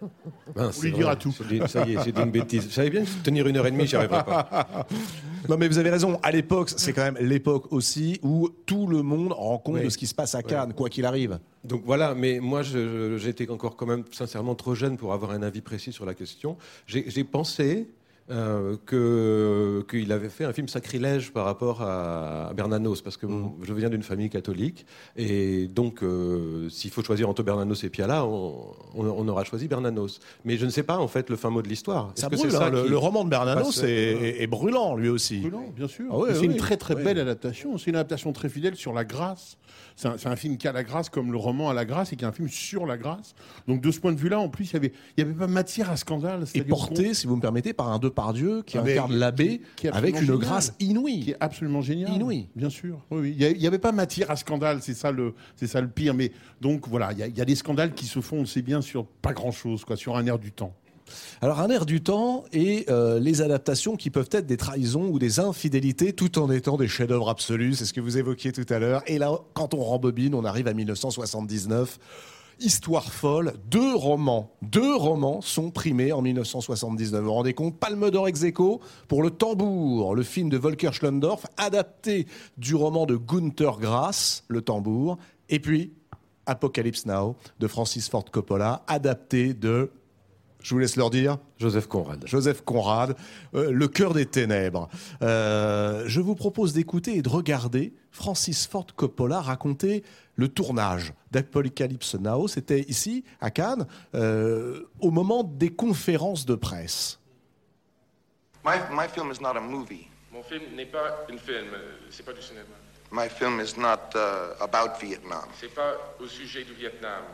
Ben, lui dira tout. Ça y est, c'est une bêtise. Je savais bien tenir une heure et demie, j'y arriverais pas. non, mais vous avez raison. À l'époque, c'est quand même l'époque aussi où tout le monde rend compte de ce qui se passe à Cannes, quoi qu'il arrive. Donc voilà, mais moi, j'étais encore quand même sincèrement trop jeune pour avoir un avis précis sur la question. J'ai pensé euh, qu'il avait fait un film sacrilège par rapport à, Bernanos, parce que mm. je viens d'une famille catholique, et donc euh, s'il faut choisir entre Bernanos et Piala, on, aura choisi Bernanos. Mais je ne sais pas en fait le fin mot de l'histoire. Ça brûle, hein, le, roman de Bernanos est, brûlant lui aussi. Brûlant, bien sûr. Ah c'est une très très belle adaptation. C'est une adaptation très fidèle sur la grâce. C'est un, film qui a la grâce comme le roman a la grâce et qui est un film sur la grâce. Donc de ce point de vue-là, en plus, il n'y avait, y avait pas matière à scandale. Et porté, si vous me permettez, par un Dieu qui incarne l'abbé avec une grâce inouïe. Qui est absolument génial. Inouïe. Bien sûr. Oui, Il n'y avait pas matière à scandale, c'est ça le, c'est ça le pire. Mais donc voilà, il y, a des scandales qui se font, on sait bien, sur pas grand-chose, quoi, sur un air du temps. Alors un air du temps et euh, les adaptations qui peuvent être des trahisons ou des infidélités tout en étant des chefs-d'œuvre absolus, c'est ce que vous évoquiez tout à l'heure. Et là, quand on rembobine, on arrive à 1979 Histoire folle, deux romans, deux romans sont primés en 1979. Vous vous rendez compte? Palme d'or ex pour Le Tambour, le film de Volker Schlendorf, adapté du roman de Gunther Grass, Le Tambour, et puis Apocalypse Now de Francis Ford Coppola, adapté de je vous laisse leur dire. Joseph Conrad. Joseph Conrad, euh, Le cœur des ténèbres. Euh, je vous propose d'écouter et de regarder Francis Ford Coppola raconter le tournage d'Apocalypse Now. C'était ici, à Cannes, euh, au moment des conférences de presse. My, my film is not a movie. Mon film n'est pas un film, c'est pas du cinéma. My film is not uh, about Vietnam. C'est pas au sujet du Vietnam.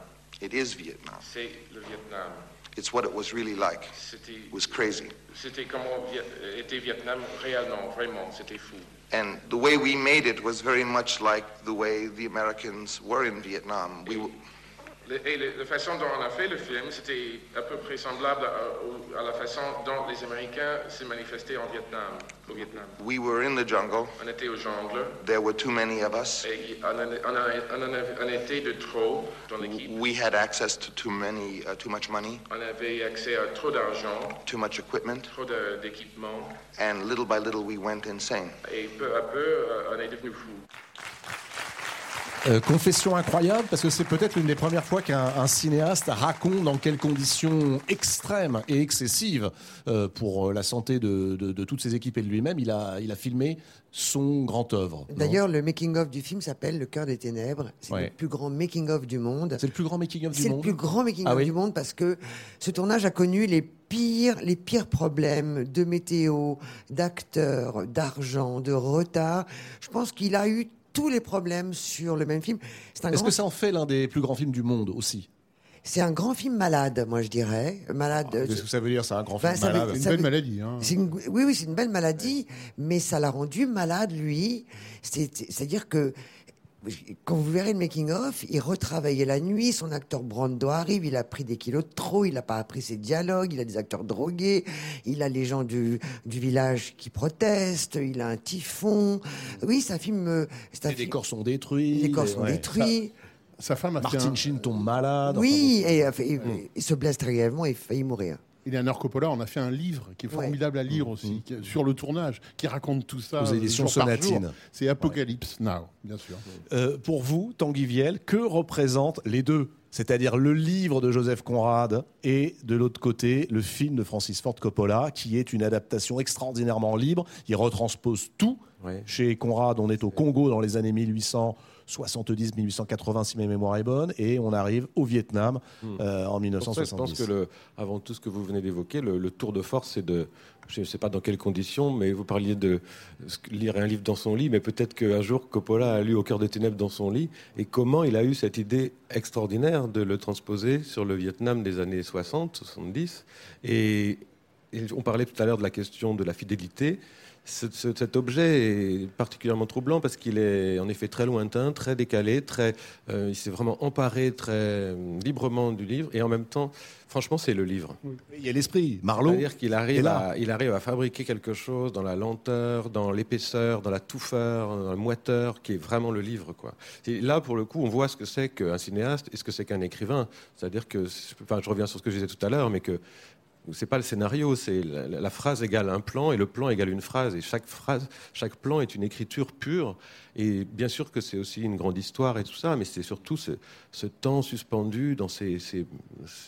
It is Vietnam. C'est le Vietnam. It's what it was really like. It was crazy. c'était comment Viet- était Vietnam réellement, vraiment, c'était fou. And the way we made it was very much like the way the Americans were in Vietnam. We, Et la façon dont on a fait le film, c'était à peu près semblable à, à la façon dont les Américains se manifestaient en Vietnam, au Vietnam. we were in the jungle. On était au jungle There were too many of us. et on, on on on était de trop dans l'équipe. We had access to too many, uh, too much money, On avait accès à trop d'argent, too much equipment, trop d'équipement and little by little we went insane. et peu à peu, euh, on est devenu fou. Euh, confession incroyable parce que c'est peut-être l'une des premières fois qu'un un cinéaste raconte dans quelles conditions extrêmes et excessives euh, pour euh, la santé de, de- de toutes ses équipes et de lui-même, il a, il a filmé son grand œuvre. D'ailleurs, le making-of du film s'appelle Le cœur des ténèbres. C'est Ouais. le plus grand making-of du monde. c'est le plus grand making-of du C'est le monde? plus grand making-of Ah oui? du monde parce que ce tournage a connu les pires, les pires problèmes de météo, d'acteurs, d'argent, de retard. Je pense qu'il a eu tous les problèmes sur le même film. Est-ce grand- que ça en fait l'un des plus grands films du monde aussi? C'est un grand film malade, moi je dirais. Malade. Ah, Qu'est-ce que ça veut dire C'est un grand Enfin, film veut- malade. C'est une ça belle veut- maladie. Hein. Une- oui, oui, c'est une belle maladie, mais ça l'a rendu malade, lui. C'est- C'est-à-dire que quand vous verrez le making-of, il retravaillait la nuit, son acteur Brando arrive, il a pris des kilos de trop, il n'a pas appris ses dialogues, il a des acteurs drogués, il a les gens du, du village qui protestent, il a un typhon. Oui, c'est un film... euh, Les film- décors sont détruits. les décors sont ouais. détruits. Sa femme a fait Martin un, Sheen tombe malade. Oui, enfin, et, euh, il, il se blesse très grièvement et il faillit mourir. Eleanor Coppola, on a fait un livre qui est Ouais. formidable à lire aussi, qui- sur le tournage, qui raconte tout ça. Aux éditions. Sonatine. C'est Apocalypse Now, bien sûr. Euh, pour vous, Tanguy Viel, que représentent les deux? C'est-à-dire le livre de Joseph Conrad et de l'autre côté, le film de Francis Ford Coppola, qui est une adaptation extraordinairement libre. Il retranspose tout. Ouais. Chez Conrad, on est au Congo dans les années 1870-1880, si ma mémoire est bonne, et on arrive au Vietnam euh, en Pour ça, je 1970. pense que, le, avant tout ce que vous venez d'évoquer, le, le tour de force, c'est de. Je ne sais pas dans quelles conditions, mais vous parliez de lire un livre dans son lit, mais peut-être qu'un jour Coppola a lu Au cœur des ténèbres dans son lit, et comment il a eu cette idée extraordinaire de le transposer sur le Vietnam des années 60, 70. Et, et on parlait tout à l'heure de la question de la fidélité. Ce- ce- cet objet est particulièrement troublant parce qu'il est en effet très lointain, très décalé, très, euh, il s'est vraiment emparé très euh, librement du livre et en même temps, franchement, c'est le livre. Il y a l'esprit. Marlowe. C'est-à-dire qu'il arrive, à, il arrive à fabriquer quelque chose dans la lenteur, dans l'épaisseur, dans la touffeur, dans la moiteur, qui est vraiment le livre. Quoi. Et là, pour le coup, on voit ce que c'est qu'un cinéaste et ce que c'est qu'un écrivain. C'est-à-dire que, enfin, je reviens sur ce que je disais tout à l'heure, mais que c'est pas le scénario, c'est la, phrase égale un plan et le plan égale une phrase. Et chaque phrase, chaque plan est une écriture pure. Et bien sûr que c'est aussi une grande histoire et tout ça, mais c'est surtout ce, temps suspendu dans ces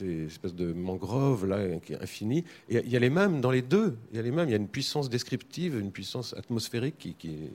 espèces de mangroves là qui est infini. Et il y a les mêmes dans les deux. Il y a les mêmes. Il y a une puissance descriptive, une puissance atmosphérique qui. qui est-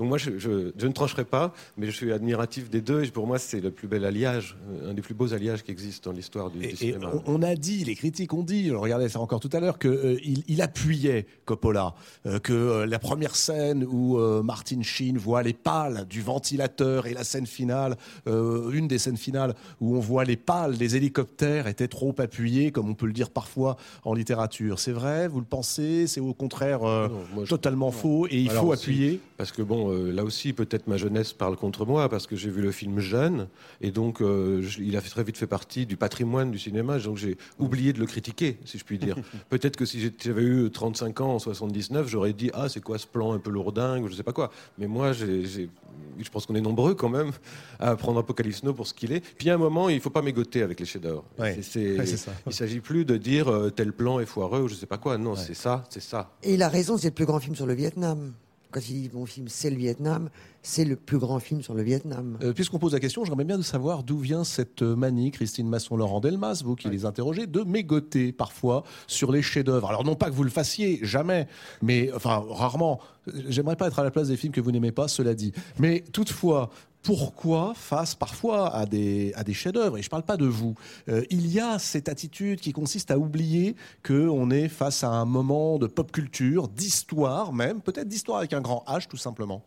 Donc moi, je, je- je ne trancherai pas, mais je suis admiratif des deux. Et pour moi, c'est le plus bel alliage, euh, un des plus beaux alliages qui existent dans l'histoire du, Et, cinéma. on, on a dit, les critiques ont dit, on regardait ça encore tout à l'heure, qu'il il appuyait Coppola, euh, que euh, la première scène où euh, Martin Sheen voit les pales du ventilateur et la scène finale, euh, une des scènes finales où on voit les pales des hélicoptères était trop appuyée, comme on peut le dire parfois en littérature. C'est vrai, vous le pensez? C'est au contraire euh, Non, moi, je- totalement faux et il Alors faut appuyer? Parce que bon, euh, là aussi, peut-être ma jeunesse parle contre moi, parce que j'ai vu le film jeune, et donc euh, je- il a très vite fait partie du patrimoine du cinéma, donc j'ai oublié de le critiquer, si je puis dire. peut-être que si j'avais eu 35 ans en 79, j'aurais dit ah c'est quoi ce plan un peu lourdingue, ou je sais pas quoi. Mais moi, je pense qu'on est nombreux quand même à prendre Apocalypse Now pour ce qu'il est. Puis à un moment, il faut pas mégoter avec les chefs-d'œuvre. Ouais. Ouais. Il s'agit plus de dire euh, tel plan est foireux ou je sais pas quoi. Non, c'est ça, c'est ça. Et il a raison, c'est le plus grand film sur le Vietnam. Quand il dit mon film, c'est le Vietnam, c'est le plus grand film sur le Vietnam. Euh, Puisqu'on pose la question, j'aimerais bien de savoir d'où vient cette euh, manie, Christine Masson-Laurent Delmas, vous qui les interrogez, de mégoter parfois sur les chefs-d'œuvre. Alors non pas que vous le fassiez, jamais, mais enfin rarement. J'aimerais pas être à la place des films que vous n'aimez pas, cela dit. Mais toutefois. Pourquoi face parfois à des, à des chefs-d'œuvre Et je ne parle pas de vous. Euh, il y a cette attitude qui consiste à oublier qu'on est face à un moment de pop culture, d'histoire même, peut-être d'histoire avec un grand H tout simplement.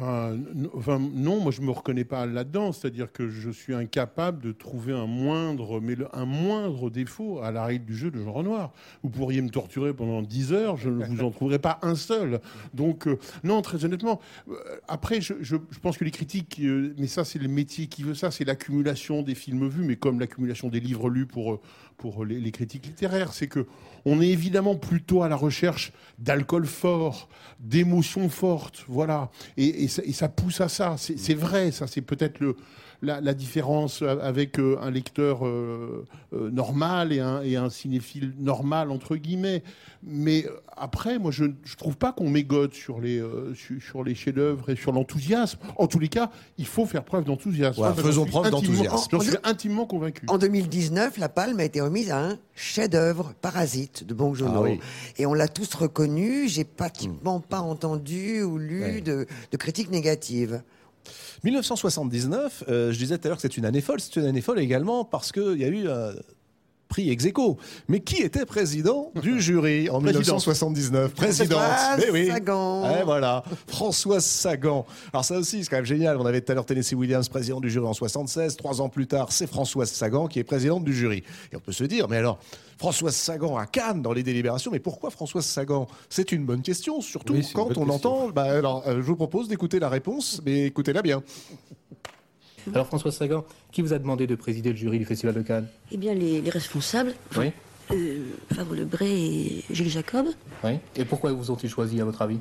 Non, moi je me reconnais pas là-dedans. C'est-à-dire que je suis incapable de trouver un moindre, mais un moindre défaut à la règle du jeu de Jean Renoir. Vous pourriez me torturer pendant 10 heures, je ne vous en trouverai pas un seul. Donc, euh, non, très honnêtement. Euh, après, je, je, pense que les critiques, euh, mais ça, c'est le métier qui veut ça, c'est l'accumulation des films vus, mais comme l'accumulation des livres lus pour, pour les, critiques littéraires. C'est que on est évidemment plutôt à la recherche d'alcool fort, d'émotions fortes, voilà. Et, ça, pousse à ça. C'est vrai, ça. C'est peut-être le, la, différence avec euh, un lecteur euh, euh, normal et un, et un, cinéphile normal, entre guillemets. Mais après, moi, je ne trouve pas qu'on mégote sur les, sur, les chefs-d'œuvre et sur l'enthousiasme. En tous les cas, il faut faire preuve d'enthousiasme. faisons preuve d'enthousiasme. J'en suis intimement convaincu. En 2019, la Palme a été remise à un chef-d'œuvre Parasite de Bong joon ah Et on l'a tous reconnu. J'ai pratiquement hmm. pas entendu ou lu de, de critiques négatives. 1979, euh, je disais tout à l'heure que c'est une année folle. C'est une année folle également parce qu'il y a eu un prix ex Mais qui était président du jury en 1979 Présidente. Mais oui. Sagan. Eh, voilà. Françoise Sagan. Alors ça aussi, c'est quand même génial. On avait tout à l'heure Tennessee Williams, président du jury en 76. Trois ans plus tard, c'est Françoise Sagan qui est présidente du jury. Et on peut se dire, mais alors, Françoise Sagan à Cannes dans les délibérations. Mais pourquoi Françoise Sagan? C'est une bonne question, surtout quand on entend. Bah, alors, euh, je vous propose d'écouter la réponse, mais écoutez-la bien. Alors Françoise Sagan, qui vous a demandé de présider le jury du Festival de Cannes? Eh bien les, responsables. Oui. Euh, Fabre Lebré et Gilles Jacob. Oui. Et pourquoi vous ont-ils choisi à votre avis?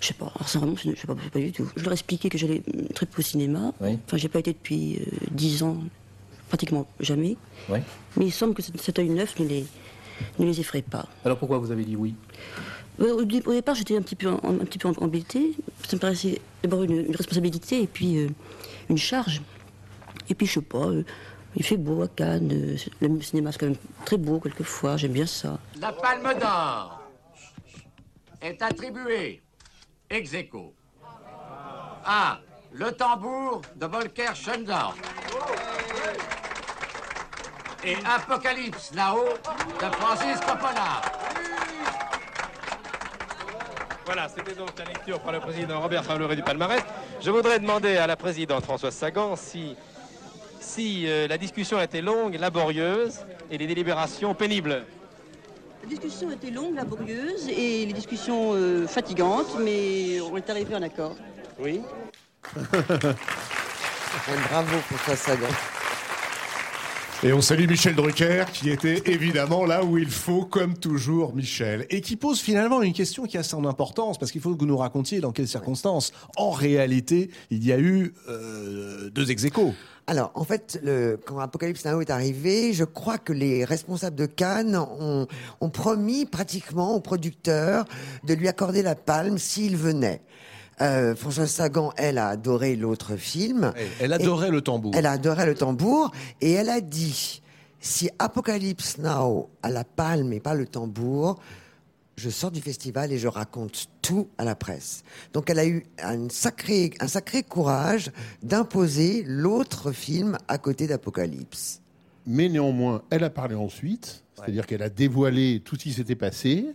Je sais pas, alors ça vraiment, je sais pas, pas du tout. Je leur ai expliqué que j'allais très peu au cinéma. Oui. Enfin, j'ai pas été depuis euh, dix ans, pratiquement jamais. Oui. Mais il semble que cet œil neuf ne les, ne les effraie pas. Alors pourquoi vous avez dit oui? Euh, au, départ, j'étais un petit peu, un, petit peu embêtée. Ça me paraissait d'abord une, responsabilité et puis une charge. Et puis, je sais pas, euh, il fait beau à Cannes. Euh, le cinéma, c'est quand même très beau quelquefois. J'aime bien ça. La Palme d'Or est attribuée ex aequo à Le tambour de Volker Schöndorf et Apocalypse là-haut de Francis Coppola. Voilà, c'était donc la lecture par le président Robert Fowler du palmarès. Je voudrais demander à la présidente Françoise Sagan si, si euh, la discussion a été longue, laborieuse et les délibérations pénibles. La discussion a été longue, laborieuse et les discussions euh, fatigantes, mais on est arrivé en accord. Oui. Bravo Françoise Sagan. Et on salue Michel Drucker, qui était évidemment là où il faut, comme toujours, Michel. Et qui pose finalement une question qui a son importance, parce qu'il faut que vous nous racontiez dans quelles circonstances. En réalité, il y a eu euh, deux ex alors, en fait, le, quand Apocalypse Now est arrivé, je crois que les responsables de Cannes ont, ont promis pratiquement aux producteurs de lui accorder la palme s'il venait. Euh, Françoise Sagan, elle a adoré l'autre film. Elle adorait le tambour. Elle adorait le tambour et elle a dit si Apocalypse Now a la palme et pas le tambour, je sors du festival et je raconte tout à la presse. Donc elle a eu un sacré, un sacré courage d'imposer l'autre film à côté d'Apocalypse. Mais néanmoins, elle a parlé ensuite, c'est-à-dire qu'elle a dévoilé tout ce qui s'était passé.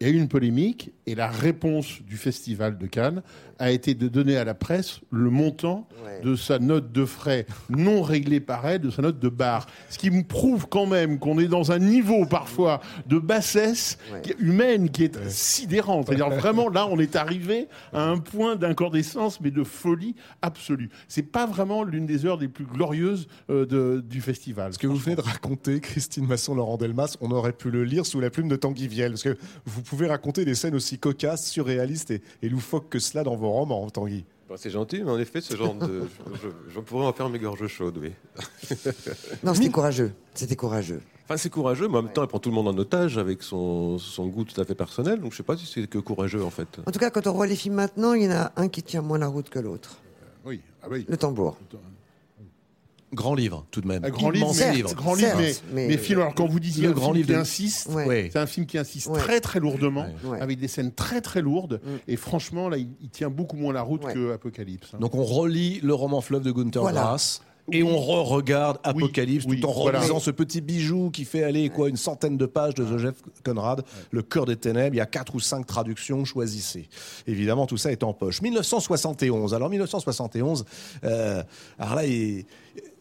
Il y a eu une polémique et la réponse du Festival de Cannes a été de donner à la presse le montant de sa note de frais non réglée par elle, de sa note de barre. Ce qui me prouve quand même qu'on est dans un niveau parfois de bassesse humaine qui est sidérant. C'est-à-dire vraiment là, on est arrivé à un point d'incandescence, mais de folie absolue. C'est pas vraiment l'une des heures les plus glorieuses euh, de, du festival. Ce que vous venez de raconter, Christine Masson, Laurent Delmas, on aurait pu le lire sous la plume de Tanguy Viel, parce que vous pouvez raconter des scènes aussi cocasses, surréalistes et, et loufoques que cela dans vos romans, Tanguy. Bah, c'est gentil, mais en effet, ce genre de. je, pourrais en faire mes gorges chaudes, oui. non, c'était courageux. C'était courageux. Enfin, c'est courageux, mais en même temps, il prend tout le monde en otage avec son, son goût tout à fait personnel. Donc, je ne sais pas si c'est que courageux, en fait. En tout cas, quand on voit les films maintenant, il y en a un qui tient moins la route que l'autre. oui. Ah, oui. Le tambour. Grand livre, tout de même. Un grand livre, mais, grand livre, mais, film, alors quand vous disiez le grand livre qui insiste, c'est un film qui insiste très très lourdement, avec des scènes très très lourdes, mm. et franchement, là, il, tient beaucoup moins la route que Apocalypse. Hein. Donc on relit le roman fleuve de Gunther Grass. Et on re-regarde Apocalypse oui, tout en voilà. relisant ce petit bijou qui fait aller quoi une centaine de pages de Joseph Conrad, Le cœur des ténèbres. Il y a quatre ou cinq traductions, choisissez. Évidemment, tout ça est en poche. 1971. Alors 1971, euh, alors là, il-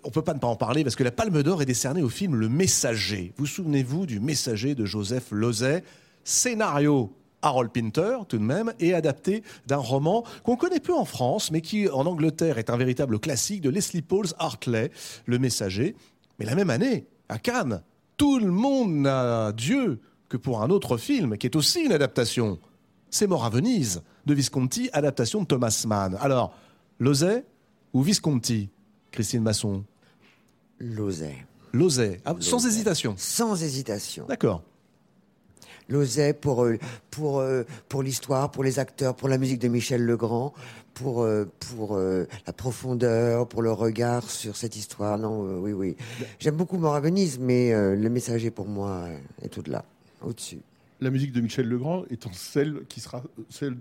on peut pas ne pas en parler parce que la Palme d'Or est décernée au film Le Messager. Vous souvenez-vous du Messager de Joseph Lozay? Scénario Harold Pinter, tout de même, et adapté d'un roman qu'on connaît peu en France, mais qui, en Angleterre, est un véritable classique de Leslie Pauls Hartley, Le Messager. Mais la même année, à Cannes, tout le monde n'a Dieu que pour un autre film, qui est aussi une adaptation. C'est Mort à Venise, de Visconti, adaptation de Thomas Mann. Alors, Lozay ou Visconti Christine Masson? Lozay. Lozay, Ah, sans hésitation. Sans hésitation. D'accord. Lozay pour, euh, pour, euh, pour l'histoire, pour les acteurs, pour la musique de Michel Legrand, pour, euh, pour la profondeur, pour le regard sur cette histoire. Non, oui, oui. J'aime beaucoup Mort à Venise, mais le messager pour moi est au-delà, au-dessus. La musique de Michel Legrand étant celle qui sera celle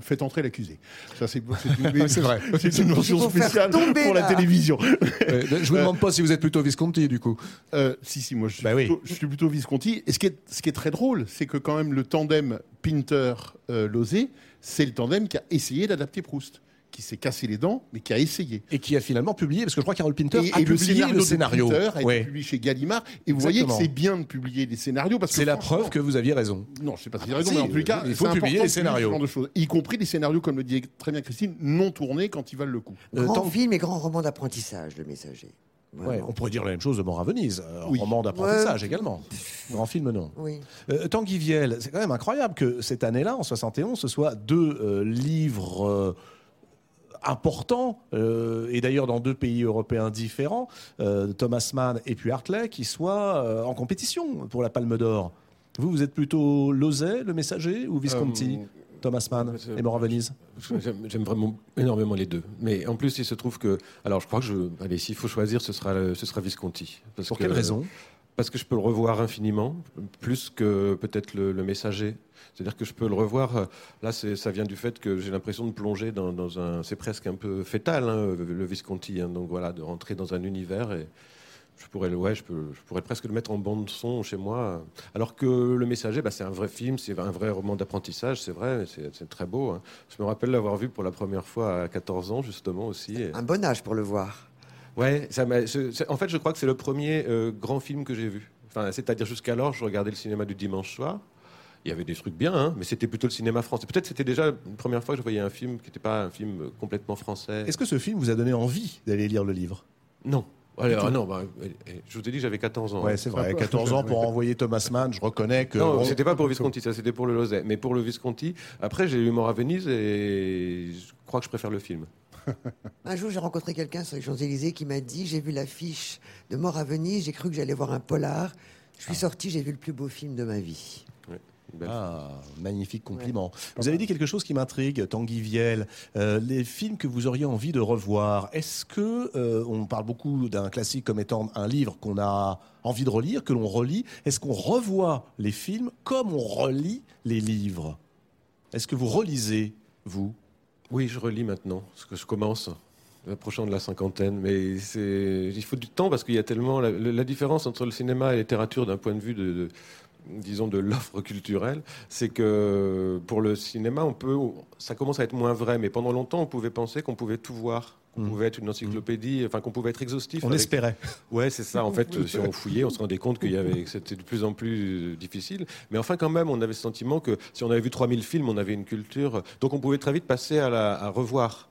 Faites entrer l'accusé. Ça, c'est c'est une, vrai. C'est une mention spéciale tomber, pour la là. télévision. Euh, je vous demande pas si vous êtes plutôt Visconti, du coup. Euh, si, si, moi je suis, Bah oui. plutôt, je suis plutôt Visconti. Et ce qui, est, ce qui est très drôle, c'est que quand même le tandem Pinter-Lozé, c'est le tandem qui a essayé d'adapter Proust, qui s'est cassé les dents, mais qui a essayé. Et qui a finalement publié, parce que je crois qu'Harold Pinter Et, a et le publié scénario, le de scénario. Pinter a été Ouais. publié chez Gallimard. Et vous voyez que c'est bien de publier des scénarios parce que C'est la preuve que vous aviez raison. Non, je sais pas si Ah, j'ai raison, si, mais en les cas, il faut publier les scénarios. ce genre de choses, y compris des scénarios, comme le dit très bien Christine, non tournés quand ils valent le coup. Grand film et grand roman d'apprentissage, le messager. Ouais, on pourrait dire la même chose de Mort à Venise, euh, Oui. roman d'apprentissage Ouais. également. Grand film, non. Oui. Euh, Tanguy Viel, c'est quand même incroyable que cette année-là, en 71, ce soit deux euh, livres euh, importants, euh, et d'ailleurs dans deux pays européens différents, euh, Thomas Mann et puis Hartley, qui soient euh, en compétition pour la Palme d'Or. Vous, vous êtes plutôt Lozay, le messager, ou Visconti Thomas Mann et Mort Venise? J'aime vraiment énormément les deux. Mais en plus, il se trouve que. Alors, je crois que je. Allez, s'il faut choisir, ce sera, ce sera Visconti. Parce Pour que- quelle raison? Parce que je peux le revoir infiniment, plus que peut-être le, le messager. C'est-à-dire que je peux le revoir. euh, Là, ça vient du fait que j'ai l'impression de plonger dans, dans un. C'est presque un peu fétal, hein, le Visconti. hein. donc voilà, de rentrer dans un univers et. Je pourrais, ouais, je, peux, je pourrais presque le mettre en bande son chez moi. Alors que Le Messager, bah, c'est un vrai film, c'est un vrai roman d'apprentissage, c'est vrai, c'est c'est très beau. hein. Je me rappelle l'avoir vu pour la première fois à 14 ans, justement aussi. et- Un bon âge pour le voir. Ouais, ça je- en fait, je crois que c'est le premier euh, grand film que j'ai vu. Enfin, c'est-à-dire jusqu'alors, je regardais le cinéma du dimanche soir. Il y avait des trucs bien, hein, mais c'était plutôt le cinéma français. Peut-être c'était déjà la première fois que je voyais un film qui n'était pas un film complètement français. Est-ce que ce film vous a donné envie d'aller lire le livre? Non. Tout. non, bah, euh, euh, je vous ai dit que j'avais 14 ans. Ouais, c'est vrai. 14 ans pour envoyer Thomas Mann, je reconnais que. Non, bon, c'était pas pour Visconti, ça c'était pour le Lozay. Mais pour le Visconti, après j'ai eu Mort à Venise et je crois que je préfère le film. Un jour, j'ai rencontré quelqu'un sur les Champs-Élysées qui m'a dit J'ai vu l'affiche de Mort à Venise, j'ai cru que j'allais voir un polar. Je suis sorti, j'ai vu le plus beau film de ma vie. Ah, magnifique compliment. Vous avez dit quelque chose qui m'intrigue, Tanguy Viel. Euh, les films que vous auriez envie de revoir, est-ce que euh, on parle beaucoup d'un classique comme étant un livre qu'on a envie de relire, que l'on relit Est-ce qu'on revoit les films comme on relit les livres? Est-ce que vous relisez vous? Oui, je relis maintenant, parce que je commence, approchant de la cinquantaine, mais il faut du temps parce qu'il y a tellement la, différence entre le cinéma et la littérature d'un point de vue de- disons de l'offre culturelle, c'est que pour le cinéma, on peut, ça commence à être moins vrai, mais pendant longtemps, on pouvait penser qu'on pouvait tout voir. Qu'on pouvait être une encyclopédie, enfin qu'on pouvait être exhaustif. On avec- espérait. Ouais, c'est ça. En fait, si on fouillait, on se rendait compte qu'il y avait, que c'était de plus en plus euh, difficile. Mais enfin, quand même, on avait ce sentiment que si on avait vu 3000 films, on avait une culture. Donc, on pouvait très vite passer à, la, à revoir.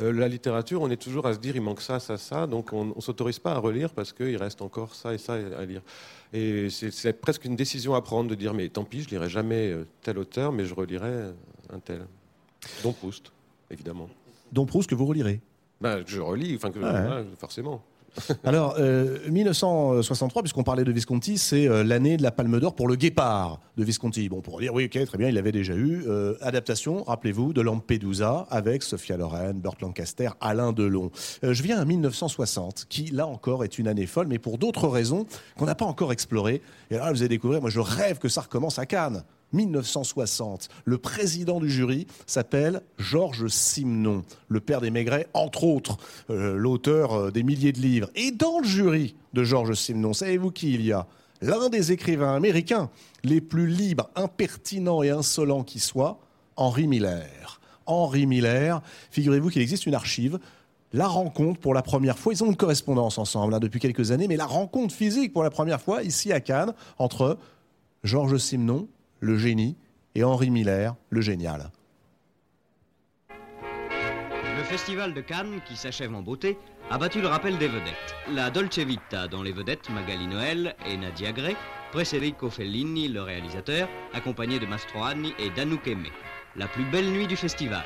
Euh, la littérature, on est toujours à se dire il manque ça, ça, ça, donc on ne s'autorise pas à relire parce qu'il reste encore ça et ça à lire. Et c'est presque une décision à prendre de dire mais tant pis, je lirai jamais euh, tel auteur, mais je relirai un tel. Dont Proust, évidemment. Dont Proust que vous relirez Ben, je relis, enfin que Ouais. voilà, forcément. Alors, euh, 1963, puisqu'on parlait de Visconti, c'est euh, l'année de la Palme d'Or pour le Guépard de Visconti. Bon, pour dire, oui, ok, très bien, il l'avait déjà eu. Euh, adaptation, rappelez-vous, de Lampedusa avec Sophia Loren, Burt Lancaster, Alain Delon. Euh, je viens à 1960, qui, là encore, est une année folle, mais pour d'autres raisons qu'on n'a pas encore explorées. Et là, vous allez découvrir, moi, je rêve que ça recommence à Cannes. 1960. Le président du jury s'appelle Georges Simenon, le père des Maigret, entre autres, euh, l'auteur euh, des milliers de livres. Et dans le jury de Georges Simenon, savez-vous qui il y a? L'un des écrivains américains les plus libres, impertinents et insolents qui soient, Henri Miller. Henri Miller, figurez-vous qu'il existe une archive la rencontre pour la première fois. Ils ont une correspondance ensemble hein, depuis quelques années, mais la rencontre physique pour la première fois ici à Cannes entre Georges Simenon, le génie, et Henri Miller, le génial. Le festival de Cannes, qui s'achève en beauté, a battu le rappel des vedettes. La Dolce Vita, dont les vedettes Magali Noël et Nadia Gray, Federico Fellini, le réalisateur, accompagné de Mastroianni et d'Anouk. La plus belle nuit du festival.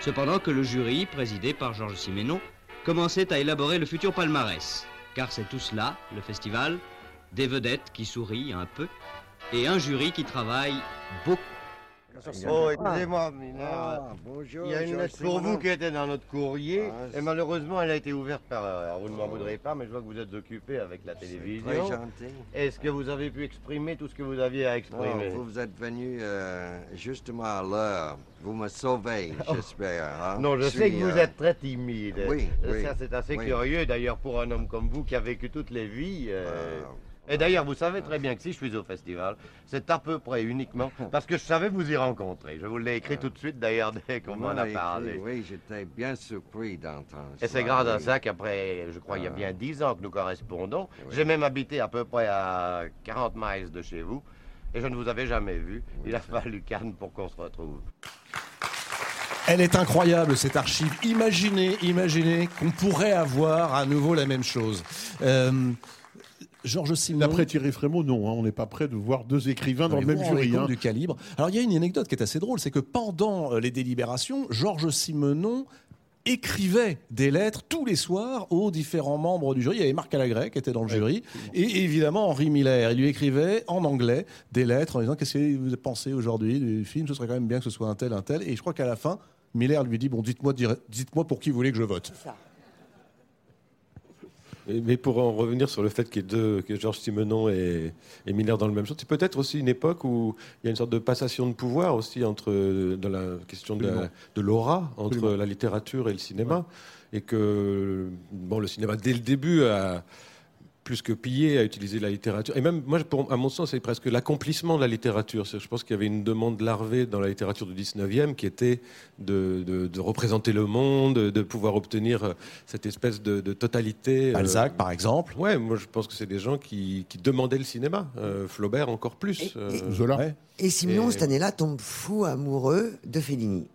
Cependant que le jury, présidé par Georges Simenon, commençait à élaborer le futur palmarès. Car c'est tout cela, le festival, des vedettes qui sourient un peu, et un jury qui travaille beaucoup. Oh, excusez-moi, ah, bonjour, il y a une lettre pour vous qui était dans notre courrier, Ah, et malheureusement elle a été ouverte par erreur. Vous ne m'en voudrez pas, mais je vois que vous êtes occupé avec la télévision. très gentil. Est-ce que vous avez pu exprimer tout ce que vous aviez à exprimer? Oh, vous êtes venu euh, justement à l'heure. Vous me sauvez, j'espère. hein. Non, je, sais suis, que vous euh, êtes très timide. Oui, Ça, oui, c'est assez oui. curieux, d'ailleurs, pour un homme comme vous qui a vécu toutes les vies. euh, Et d'ailleurs, vous savez très bien que si je suis au festival, c'est à peu près uniquement parce que je savais vous y rencontrer. Je vous l'ai écrit tout de suite, d'ailleurs, dès qu'on m'en a parlé. Oui, j'étais bien surpris d'entendre Et c'est grâce à ça qu'après, je crois, il y a Ah. bien dix ans que nous correspondons. J'ai même habité à peu près à 40 miles de chez vous. Et je ne vous avais jamais vu. Il a fallu Cannes pour qu'on se retrouve. Elle est incroyable cette archive. Imaginez, imaginez qu'on pourrait avoir à nouveau la même chose. Euh, Georges Simenon. D'après Thierry Frémaux, non, hein, on n'est pas prêt de voir deux écrivains dans le même jury. hein. du calibre. Alors il y a une anecdote qui est assez drôle, c'est que pendant euh, les délibérations, Georges Simenon écrivait des lettres tous les soirs aux différents membres du jury. Il y avait Marc Alagré qui était dans le jury et évidemment Henri Miller. Il lui écrivait en anglais des lettres en disant qu'est-ce que vous pensez aujourd'hui du film, ce serait quand même bien que ce soit un tel, un tel. Et je crois qu'à la fin, Miller lui dit bon dites-moi pour qui vous voulez que je vote. Mais mais pour en revenir sur le fait qu'il y ait deux, que Georges Simenon et, et Miller dans le même chose, c'est peut-être aussi une époque où il y a une sorte de passation de pouvoir aussi entre dans la question de, la- Absolument. de l'aura entre Absolument. la littérature et le cinéma, et que bon, le cinéma dès le début a plus que pillé à utiliser la littérature. Et même, moi, pour- à mon sens, c'est presque l'accomplissement de la littérature. C'est- Je pense qu'il y avait une demande larvée dans la littérature du 19e qui était de, de- de représenter le monde, de pouvoir obtenir euh, cette espèce de, de totalité. euh, Balzac, par exemple. Ouais, moi je pense que c'est des gens qui, qui demandaient le cinéma. Euh, Flaubert encore plus. euh, Zola. Et Et- cette année-là, tombe fou amoureux de Fellini.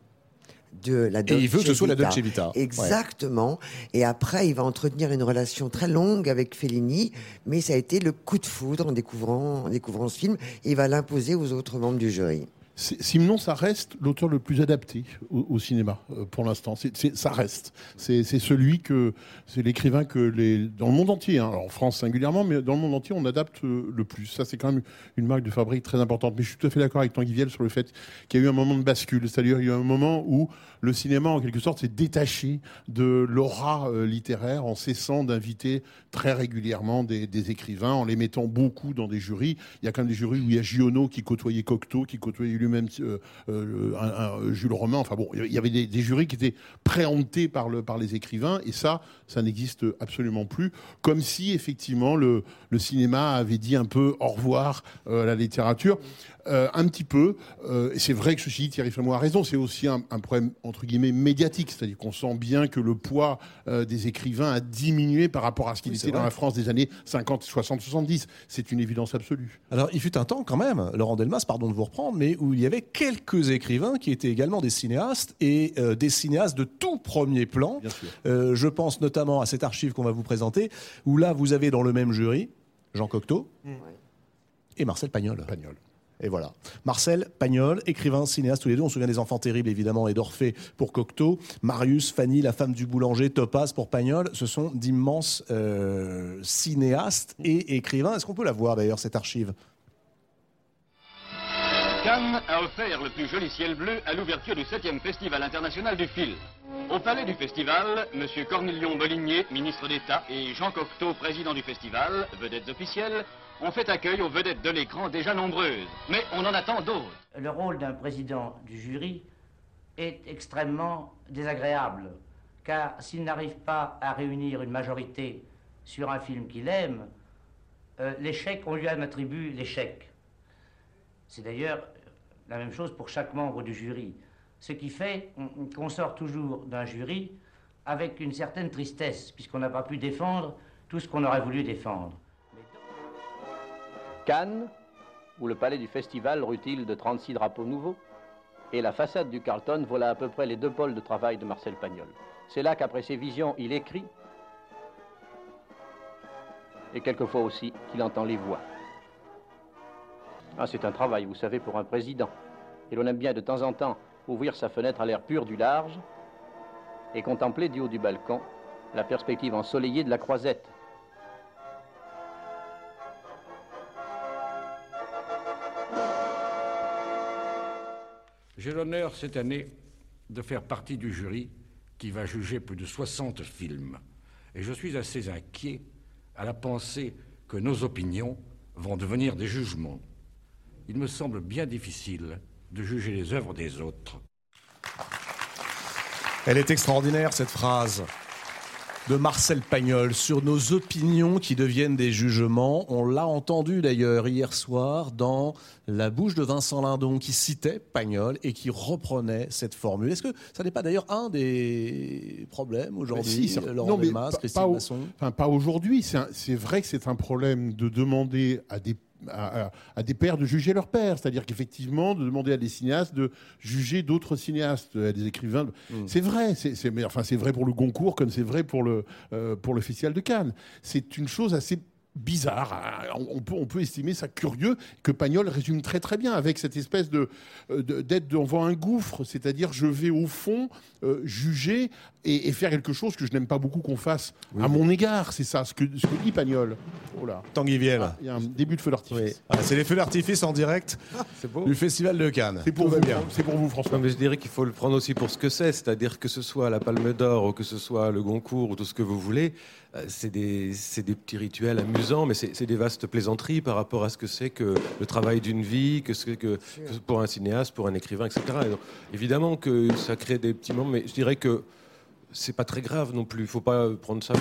De la Et il veut que ce soit la Dolce Vita. Ouais. Exactement. Et après, il va entretenir une relation très longue avec Fellini, mais ça a été le coup de foudre en découvrant, en découvrant ce film. Et il va l'imposer aux autres membres du jury. Simenon, ça reste l'auteur le plus adapté au, cinéma euh, pour l'instant. Ça reste. C'est c'est celui que c'est l'écrivain que les dans le monde entier, hein, alors en France singulièrement, mais dans le monde entier, on adapte euh, le plus. Ça, c'est quand même une marque de fabrique très importante. Mais je suis tout à fait d'accord avec Tanguy Viel sur le fait qu'il y a eu un moment de bascule, c'est-à-dire il y a eu un moment où le cinéma, en quelque sorte, s'est détaché de l'aura euh, littéraire en cessant d'inviter très régulièrement des, écrivains, en les mettant beaucoup dans des jurys. Il y a quand même des jurys où il y a Giono qui côtoyait Cocteau, qui côtoyait lui-même euh, euh, un- Jules Romain. Enfin bon, il y avait des, jurys qui étaient préemptés par, par les écrivains, et ça, ça n'existe absolument plus. Comme si, effectivement, le, cinéma avait dit un peu au revoir à la littérature. Euh, un petit peu. Euh, et c'est vrai que ceci dit, Thierry Frémaux a raison. C'est aussi un, un problème entre guillemets médiatique, c'est-à-dire qu'on sent bien que le poids euh, des écrivains a diminué par rapport à ce qu'il Oui, était dans la France des années 50, 60, 70. C'est une évidence absolue. Alors, il fut un temps quand même, Laurent Delmas, pardon de vous reprendre, mais où il y avait quelques écrivains qui étaient également des cinéastes et euh, des cinéastes de tout premier plan. Euh, je pense notamment à cette archive qu'on va vous présenter, où là, vous avez dans le même jury Jean Cocteau et Marcel Pagnol. Et voilà. Marcel Pagnol, écrivain, cinéaste, tous les deux. On se souvient des Enfants terribles, évidemment, et d'Orphée pour Cocteau. Marius, Fanny, la femme du boulanger, Topaz pour Pagnol. Ce sont d'immenses euh, cinéastes et écrivains. Est-ce qu'on peut la voir, d'ailleurs, cette archive? Cannes a offert le plus joli ciel bleu à l'ouverture du 7e Festival international du film. Au palais du festival, M. Cornelion Molinier, ministre d'État, et Jean Cocteau, président du festival, vedettes officielles, on fait accueil aux vedettes de l'écran déjà nombreuses. Mais on en attend d'autres. Le rôle d'un président du jury est extrêmement désagréable, car s'il n'arrive pas à réunir une majorité sur un film qu'il aime, euh, l'échec, on lui attribue l'échec. C'est d'ailleurs la même chose pour chaque membre du jury. Ce qui fait qu'on sort toujours d'un jury avec une certaine tristesse, puisqu'on n'a pas pu défendre tout ce qu'on aurait voulu défendre. Cannes, où le palais du festival rutile de 36 drapeaux nouveaux, et la façade du Carlton, voilà à peu près les deux pôles de travail de Marcel Pagnol. C'est là qu'après ses visions, il écrit, et quelquefois aussi qu'il entend les voix. Ah, c'est un travail, vous savez, pour un président. Et l'on aime bien de temps en temps ouvrir sa fenêtre à l'air pur du large et contempler du haut du balcon la perspective ensoleillée de la croisette. J'ai l'honneur cette année de faire partie du jury qui va juger plus de 60 films. Et je suis assez inquiet à la pensée que nos opinions vont devenir des jugements. Il me semble bien difficile de juger les œuvres des autres. Elle est extraordinaire, cette phrase de Marcel Pagnol sur nos opinions qui deviennent des jugements. On l'a entendu d'ailleurs hier soir dans la bouche de Vincent Lindon qui citait Pagnol et qui reprenait cette formule. Est-ce que ça n'est pas d'ailleurs un des problèmes aujourd'hui, si, Delmas, Christine Masson? Enfin, pas aujourd'hui. C'est vrai que c'est un problème de demander à des à, des pères de juger leurs pères. C'est-à-dire qu'effectivement, de demander à des cinéastes de juger d'autres cinéastes, à des écrivains. Mm. C'est vrai, c'est enfin, vrai pour le Goncourt comme c'est vrai pour le, euh, pour le Festival de Cannes. C'est une chose assez bizarre. Hein. On peut, on peut estimer ça curieux que Pagnol résume très très bien avec cette espèce de euh, d'être devant un gouffre, c'est-à-dire je vais au fond euh, juger et, faire quelque chose que je n'aime pas beaucoup qu'on fasse à mon égard. C'est ça ce que, ce que dit Pagnol. Oh Tanguy Viel. Ah, il y a un début de feu d'artifice. Ah, c'est les feux d'artifice en direct du Festival de Cannes. C'est pour, vous, bien. C'est pour vous, François. mais je dirais qu'il faut le prendre aussi pour ce que c'est, c'est-à-dire que ce soit la Palme d'Or ou que ce soit le Goncourt ou tout ce que vous voulez, c'est des, des, petits rituels amusants, mais c'est des vastes plaisanteries par rapport à ce que c'est que le travail d'une vie, que c'est que, pour un cinéaste, pour un écrivain, etc. évidemment que ça crée des petits moments, mais je dirais que c'est pas très grave non plus. Il faut pas prendre ça.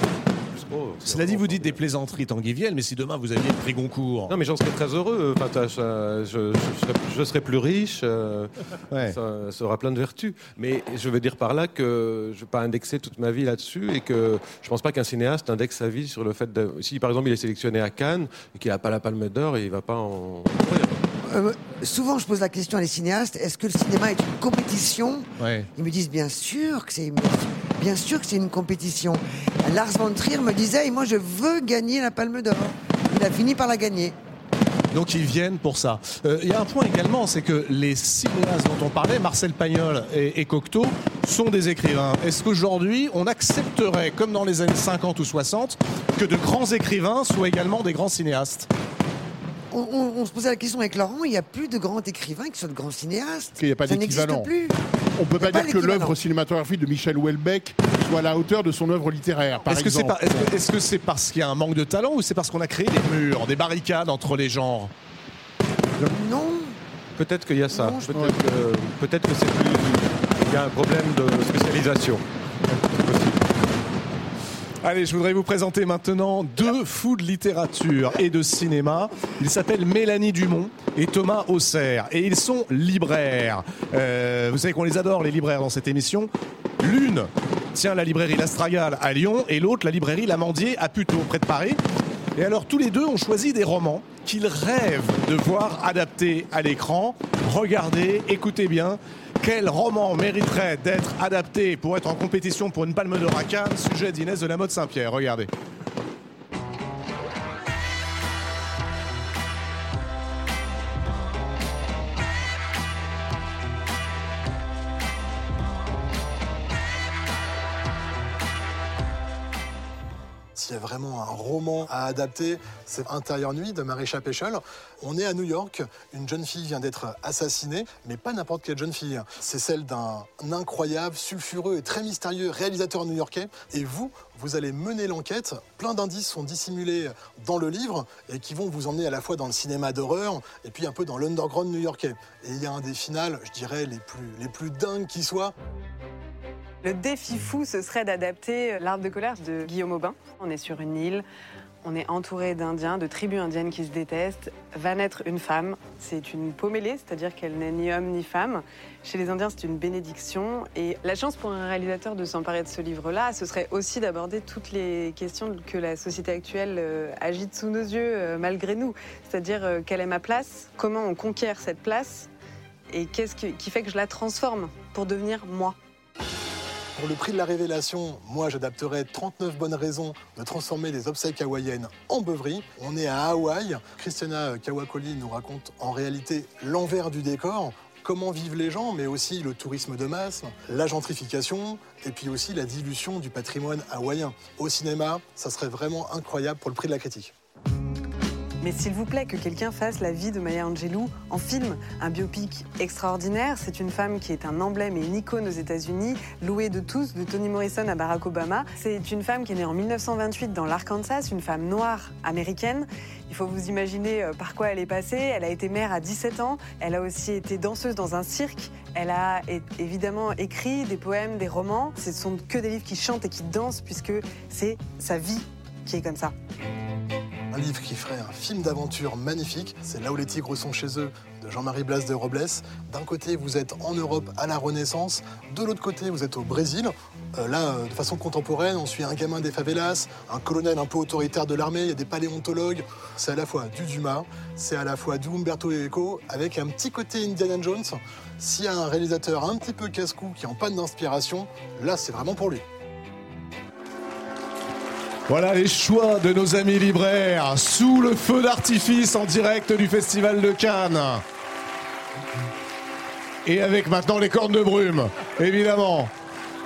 Cela dit, vous dites des plaisanteries tanguivielles, mais si demain vous aviez le prix Goncourt. Non, mais j'en serais très heureux. je, serais, plus riche. Euh, ça, aura plein de vertus. Mais je veux dire par là que je ne vais pas indexer toute ma vie là-dessus et que je ne pense pas qu'un cinéaste indexe sa vie sur le fait de. Si par exemple il est sélectionné à Cannes et qu'il n'a pas la palme d'or, il ne va pas en. Euh, souvent, je pose la question à les cinéastes est-ce que le cinéma est une compétition? Ils me disent bien sûr que c'est bien sûr que c'est une compétition. Lars von Trier me disait moi je veux gagner la Palme d'Or. Il a fini par la gagner. Donc ils viennent pour ça. Euh, il y a un point également, c'est que les cinéastes dont on parlait, Marcel Pagnol et, et Cocteau, sont des écrivains. Est-ce qu'aujourd'hui on accepterait, comme dans les années 50 ou 60, que de grands écrivains soient également des grands cinéastes? On, se posait la question avec Laurent, il n'y a plus de grands écrivains qui sont de grands cinéastes. Il n'y a pas d'équivalent. plus. On peut pas dire que l'œuvre cinématographique de Michel Houellebecq soit à la hauteur de son œuvre littéraire. Est-ce que c'est est -ce c'est parce qu'il y a un manque de talent ou c'est parce qu'on a créé des murs, des barricades entre les genres? Non. Peut-être qu'il y a ça. Peut-être que c'est plus. Il y a un problème de spécialisation. Allez, je voudrais vous présenter maintenant deux fous de littérature et de cinéma. Ils s'appellent Mélanie Dumont et Thomas Auxerre. Et ils sont libraires. Euh, vous savez qu'on les adore, les libraires, dans cette émission. L'une tient la librairie L'Astragale à Lyon et l'autre la librairie L'Amandier à Puteaux, près de Paris. Et alors, tous les deux ont choisi des romans qu'ils rêvent de voir adaptés à l'écran. Regardez, écoutez bien. Quel roman mériterait d'être adapté pour être en compétition pour une palme à Cannes Sujet d'Inès de la Mode Saint-Pierre. Regardez. S'il y a vraiment un roman à adapter, c'est Intérieur Nuit de Marisha Peschel. On est à New York, une jeune fille vient d'être assassinée, mais pas n'importe quelle jeune fille. C'est celle d'un incroyable, sulfureux et très mystérieux réalisateur new-yorkais. Et vous, vous allez mener l'enquête. Plein d'indices sont dissimulés dans le livre et qui vont vous emmener à la fois dans le cinéma d'horreur et puis un peu dans l'underground new-yorkais. Et il y a un des finales, je dirais, les plus, les plus dingues qui soient. Le défi fou, ce serait d'adapter L'arbre de colère de Guillaume Aubin. On est sur une île, on est entouré d'Indiens, de tribus indiennes qui se détestent. Va naître une femme. C'est une pommelée, c'est-à-dire qu'elle n'est ni homme ni femme. Chez les Indiens, c'est une bénédiction. Et la chance pour un réalisateur de s'emparer de ce livre-là, ce serait aussi d'aborder toutes les questions que la société actuelle euh, agite sous nos yeux, euh, malgré nous. C'est-à-dire, euh, quelle est ma place? Comment on conquiert cette place? Et qu'est-ce qui fait que je la transforme pour devenir moi? Pour le prix de la révélation, moi j'adapterais 39 bonnes raisons de transformer les obsèques hawaïennes en beuverie. On est à Hawaï. Christiana Kawakoli nous raconte en réalité l'envers du décor. Comment vivent les gens, mais aussi le tourisme de masse, la gentrification et puis aussi la dilution du patrimoine hawaïen. Au cinéma, ça serait vraiment incroyable pour le prix de la critique. Mais s'il vous plaît, que quelqu'un fasse la vie de Maya Angelou en film, un biopic extraordinaire. C'est une femme qui est un emblème et une icône aux États-Unis, louée de tous, de Toni Morrison à Barack Obama. C'est une femme qui est née en 1928 dans l'Arkansas, une femme noire américaine. Il faut vous imaginer euh, par quoi elle est passée. Elle a été mère à 17 ans. Elle a aussi été danseuse dans un cirque. Elle a évidemment écrit des poèmes, des romans. Ce sont que des livres qui chantent et qui dansent puisque c'est sa vie qui est comme ça. Un livre qui ferait un film d'aventure magnifique, c'est Là où les tigres sont chez eux de Jean-Marie Blas de Robles. D'un côté, vous êtes en Europe à la Renaissance, de l'autre côté, vous êtes au Brésil. Euh, là, euh, de façon contemporaine, on suit un gamin des favelas, un colonel un peu autoritaire de l'armée, il y a des paléontologues. C'est à la fois du Dumas, c'est à la fois du Umberto Eco, avec un petit côté Indiana Jones. S'il y a un réalisateur un petit peu casse-cou qui est en panne d'inspiration, là, c'est vraiment pour lui. Voilà les choix de nos amis libraires sous le feu d'artifice en direct du Festival de Cannes. Et avec maintenant les cornes de brume, évidemment.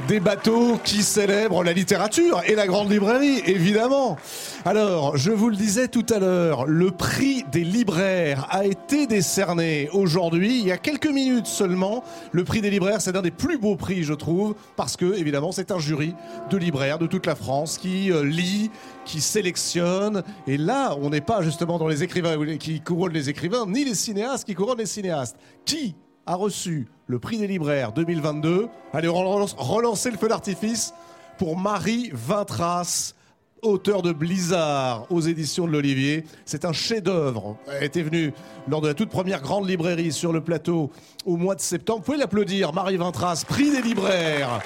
Des bateaux qui célèbrent la littérature et la grande librairie, évidemment. Alors, je vous le disais tout à l'heure, le prix des libraires a été décerné aujourd'hui, il y a quelques minutes seulement. Le prix des libraires, c'est l'un des plus beaux prix, je trouve, parce que, évidemment, c'est un jury de libraires de toute la France qui euh, lit, qui sélectionne. Et là, on n'est pas justement dans les écrivains qui couronnent les écrivains, ni les cinéastes qui couronnent les cinéastes. Qui a reçu le prix des libraires 2022 Allez, relance- relancer le feu d'artifice pour Marie Vintras, auteur de Blizzard aux éditions de l'Olivier. C'est un chef-d'œuvre. Elle était venue lors de la toute première grande librairie sur le plateau au mois de septembre. Vous pouvez l'applaudir, Marie Vintras, prix des libraires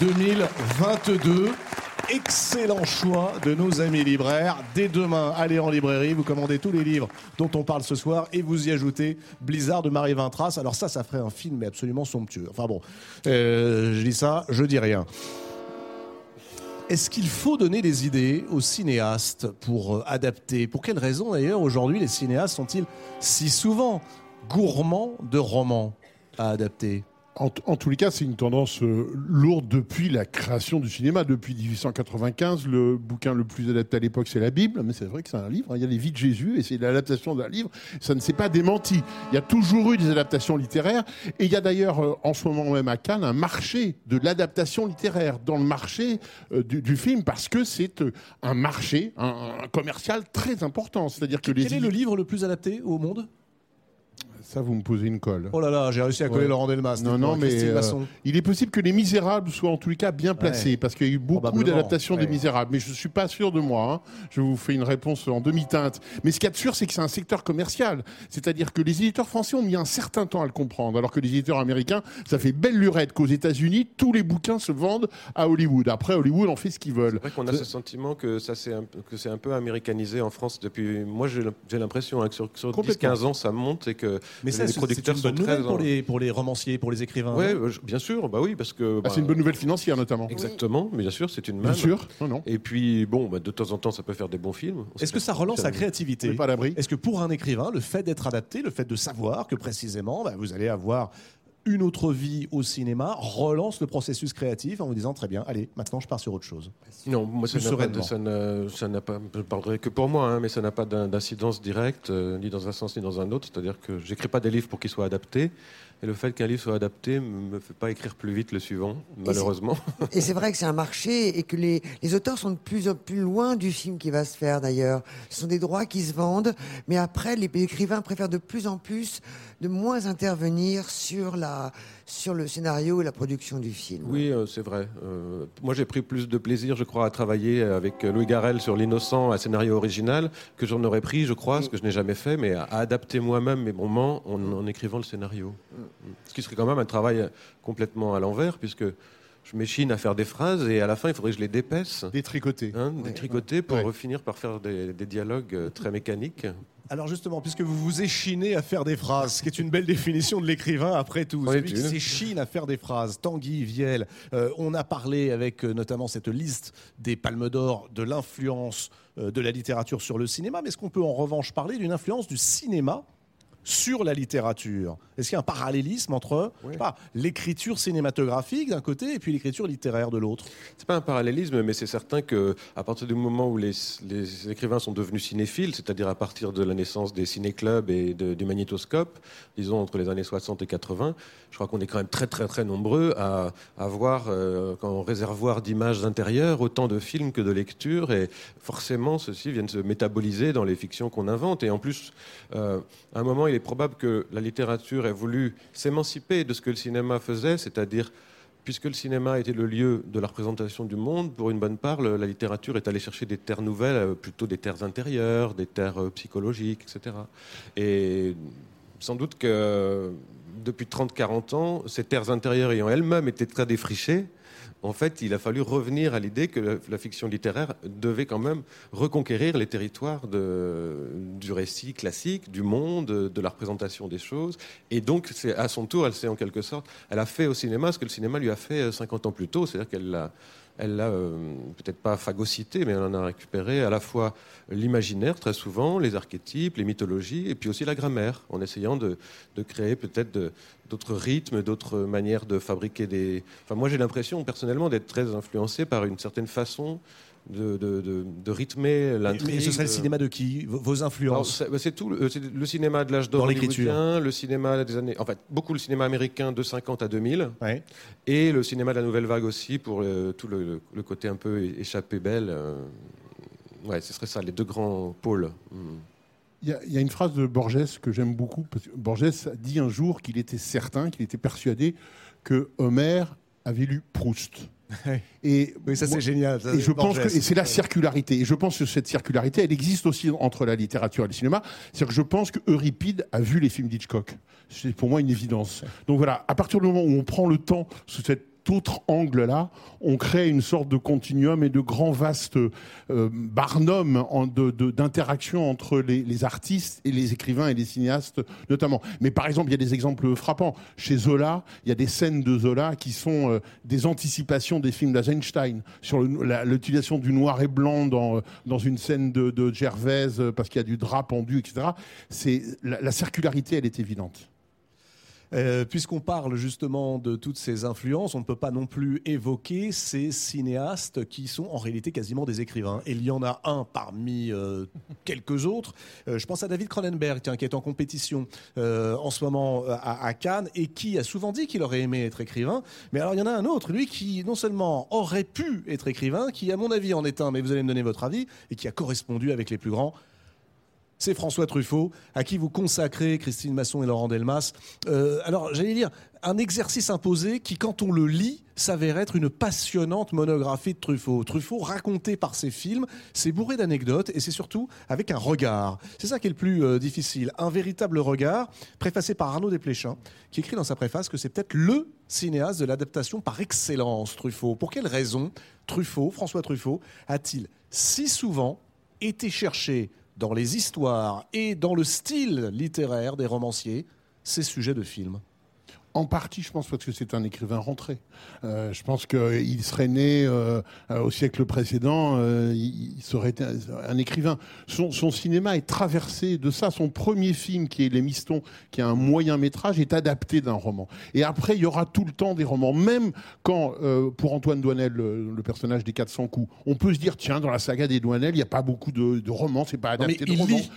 2022. Excellent choix de nos amis libraires. Dès demain, allez en librairie, vous commandez tous les livres dont on parle ce soir et vous y ajoutez Blizzard de Marie Vintras. Alors ça, ça ferait un film mais absolument somptueux. Enfin bon, euh, je dis ça, je dis rien. Est-ce qu'il faut donner des idées aux cinéastes pour euh, adapter? Pour quelles raisons d'ailleurs aujourd'hui les cinéastes sont-ils si souvent gourmands de romans à adapter? En, en tous les cas, c'est une tendance euh, lourde depuis la création du cinéma. Depuis 1895, le bouquin le plus adapté à l'époque, c'est la Bible. Mais c'est vrai que c'est un livre. hein. Il y a les vies de Jésus et c'est l'adaptation d'un livre. Ça ne s'est pas démenti. Il y a toujours eu des adaptations littéraires. Et il y a d'ailleurs, euh, en ce moment même à Cannes, un marché de l'adaptation littéraire dans le marché euh, du, du film parce que c'est un marché, un, un commercial très important. C'est-à-dire que les Quel est le livre le plus adapté au monde? Ça, vous me posez une colle. Oh là là, j'ai réussi à coller Ouais. Laurent Delmas. Non, non, mais euh, il est possible que Les Misérables soient en tous les cas bien placés, Ouais. parce qu'il y a eu beaucoup d'adaptations ouais. des Misérables. Mais je ne suis pas sûr de moi. hein. Je vous fais une réponse en demi-teinte. Mais ce qu'il y a de sûr, c'est que c'est un secteur commercial. C'est-à-dire que les éditeurs français ont mis un certain temps à le comprendre, alors que les éditeurs américains, ça fait belle lurette qu'aux États-Unis, tous les bouquins se vendent à Hollywood. Après, Hollywood en fait ce qu'ils veulent. C'est vrai qu'on a ce sentiment que ça c'est un, que c'est un peu américanisé en France depuis. Moi, j'ai l'impression hein, que sur, sur Complètement. 10-15 ans, ça monte et que Mais ça, les c'est une sont bonne très nouvelle pour les, pour les romanciers, pour les écrivains. Non euh, bien sûr, bah oui, parce que. Ah, bah, c'est une bonne nouvelle financière notamment. Exactement, mais bien sûr, c'est une Bien manne. sûr, non, non. Et puis, bon, bah, de temps en temps, ça peut faire des bons films. Est-ce que ça relance la créativité On n'est pas à l'abri. Est-ce que pour un écrivain, le fait d'être adapté, le fait de savoir que précisément, bah, vous allez avoir une autre vie au cinéma relance le processus créatif en vous disant très bien, allez, maintenant je pars sur autre chose. Non, moi ça n'a pas, de- sereinement. ça n'a- ça n'a pas, je parlerai que pour moi, hein, mais ça n'a pas d'in- d'incidence directe, euh, ni dans un sens ni dans un autre. C'est-à-dire que j'écris pas des livres pour qu'ils soient adaptés, et le fait qu'un livre soit adapté me me fait pas écrire plus vite le suivant, malheureusement. Et c'est vrai que c'est un marché et que les, les auteurs sont de plus en plus loin du film qui va se faire d'ailleurs. Ce sont des droits qui se vendent, mais après, les écrivains préfèrent de plus en plus de moins intervenir sur, la, sur le scénario et la production du film. Oui, euh, c'est vrai. Euh, moi, j'ai pris plus de plaisir, je crois, à travailler avec Louis Garrel sur L'innocent, un scénario original, que j'en aurais pris, je crois, ce que je n'ai jamais fait, mais à, à adapter moi-même mes moments en, en écrivant le scénario. Ce qui serait quand même un travail complètement à l'envers, puisque je m'échine à faire des phrases et à la fin, il faudrait que je les dépaisse. Détricoter. Hein, détricoter pour finir par faire des, des dialogues euh, très mécaniques. Alors justement, puisque vous vous échinez à faire des phrases, ce qui est une belle définition de l'écrivain après tout, est celui qui s'échine à faire des phrases, Tanguy, Viel, euh, on a parlé avec euh, notamment cette liste des palmes d'or de l'influence euh, de la littérature sur le cinéma, mais est-ce qu'on peut en revanche parler d'une influence du cinéma? Sur la littérature. Est-ce qu'il y a un parallélisme entre l'écriture cinématographique d'un côté et puis l'écriture littéraire de l'autre? C'est pas un parallélisme, mais c'est certain que à partir du moment où les, les écrivains sont devenus cinéphiles, c'est-à-dire à partir de la naissance des ciné-clubs et de- du magnétoscope, disons entre les années 60 et 80, je crois qu'on est quand même très très très nombreux à avoir euh, en réservoir d'images intérieures autant de films que de lectures, et forcément ceux-ci viennent se métaboliser dans les fictions qu'on invente. Et en plus, euh, à un moment, il est probable que la littérature ait voulu s'émanciper de ce que le cinéma faisait, c'est-à-dire Puisque le cinéma était le lieu de la représentation du monde, pour une bonne part, la littérature est allée chercher des terres nouvelles, euh, plutôt des terres intérieures, des terres euh, psychologiques, etc. Et sans doute que depuis 30-40 ans, ces terres intérieures ayant elles-mêmes été très défrichées, en fait, il a fallu revenir à l'idée que la, fiction littéraire devait quand même reconquérir les territoires du récit classique, du monde, de la représentation des choses. Et donc, à son tour, elle s'est en quelque sorte, elle a fait au cinéma ce que le cinéma lui a fait euh, 50 ans plus tôt, c'est-à-dire qu'elle l'a, elle l'a euh, peut-être pas phagocyté, mais elle en a récupéré à la fois l'imaginaire très souvent, les archétypes, les mythologies, et puis aussi la grammaire, en essayant de, de créer peut-être d'autres rythmes, d'autres manières de fabriquer des. Enfin, moi, j'ai l'impression personnellement d'être très influencé par une certaine façon. De, de- de- de rythmer l'intrigue. Mais ce serait le de- cinéma de qui Vos influences c'est c'est tout. le- C'est le cinéma de l'âge d'or Dans l'écriture. hollywoodien, le cinéma des années. En fait, beaucoup le cinéma américain de 50 à 2000, et le cinéma de la nouvelle vague aussi pour euh, tout le, le côté un peu échappé belle. euh, ouais, ce serait ça, les deux grands pôles. Mm. Il y, a, il y a une phrase de Borges que j'aime beaucoup. Parce que Borges a dit un jour qu'il était certain, qu'il était persuadé que Homère avait lu Proust. Et Oui, ça, c'est génial, ça, et je pense que et c'est la circularité. Et je pense que cette circularité, elle existe aussi entre la littérature et le cinéma. C'est-à-dire que je pense que Euripide a vu les films d'Hitchcock. C'est pour moi une évidence. Donc voilà, à partir du moment où on prend le temps sous cet autre angle-là, on crée une sorte de continuum et de grand vaste euh, barnum d'interaction entre les, artistes et les écrivains et les cinéastes notamment. Mais par exemple, il y a des exemples frappants. Chez Zola, il y a des scènes de Zola qui sont euh, des anticipations des films d'Eisenstein sur l'utilisation du noir et blanc dans, euh, dans une scène de, Gervaise parce qu'il y a du drap pendu, etc. C'est la circularité, elle est évidente. Euh, Puisqu'on parle justement de toutes ces influences, on ne peut pas non plus évoquer ces cinéastes qui sont en réalité quasiment des écrivains. Et il y en a un parmi euh, quelques autres. Euh, je pense à David Cronenberg, qui est en compétition en ce moment à, à Cannes et qui a souvent dit qu'il aurait aimé être écrivain. Mais alors il y en a un autre, lui, qui non seulement aurait pu être écrivain, qui à mon avis en est un, mais vous allez me donner votre avis, et qui a correspondu avec les plus grands c'est François Truffaut, à qui vous consacrez Christine Masson et Laurent Delmas. Euh, alors, j'allais dire, un exercice imposé qui, quand on le lit, s'avère être une passionnante monographie de Truffaut. Truffaut, raconté par ses films, c'est bourré d'anecdotes et c'est surtout avec un regard. C'est ça qui est le plus euh, difficile. Un véritable regard, préfacé par Arnaud Desplechin, qui écrit dans sa préface que c'est peut-être le cinéaste de l'adaptation par excellence, Truffaut. Pour quelle raison Truffaut, François Truffaut, a-t-il si souvent été chercher dans les histoires et dans le style littéraire des romanciers ces sujets de films En partie, je pense, parce que c'est un écrivain rentré. Euh, je pense qu'il serait né euh, euh, au siècle précédent, euh, il, serait été un, écrivain. Son, son cinéma est traversé de ça. Son premier film, qui est Les Mistons, qui est un moyen métrage, est adapté d'un roman. Et après, il y aura tout le temps des romans. Même quand, euh, pour Antoine Douanel, le, le personnage des 400 coups, on peut se dire, tiens, dans la saga des Douanel, il n'y a pas beaucoup de, de romans, c'est pas Non, adapté de il romans. lit.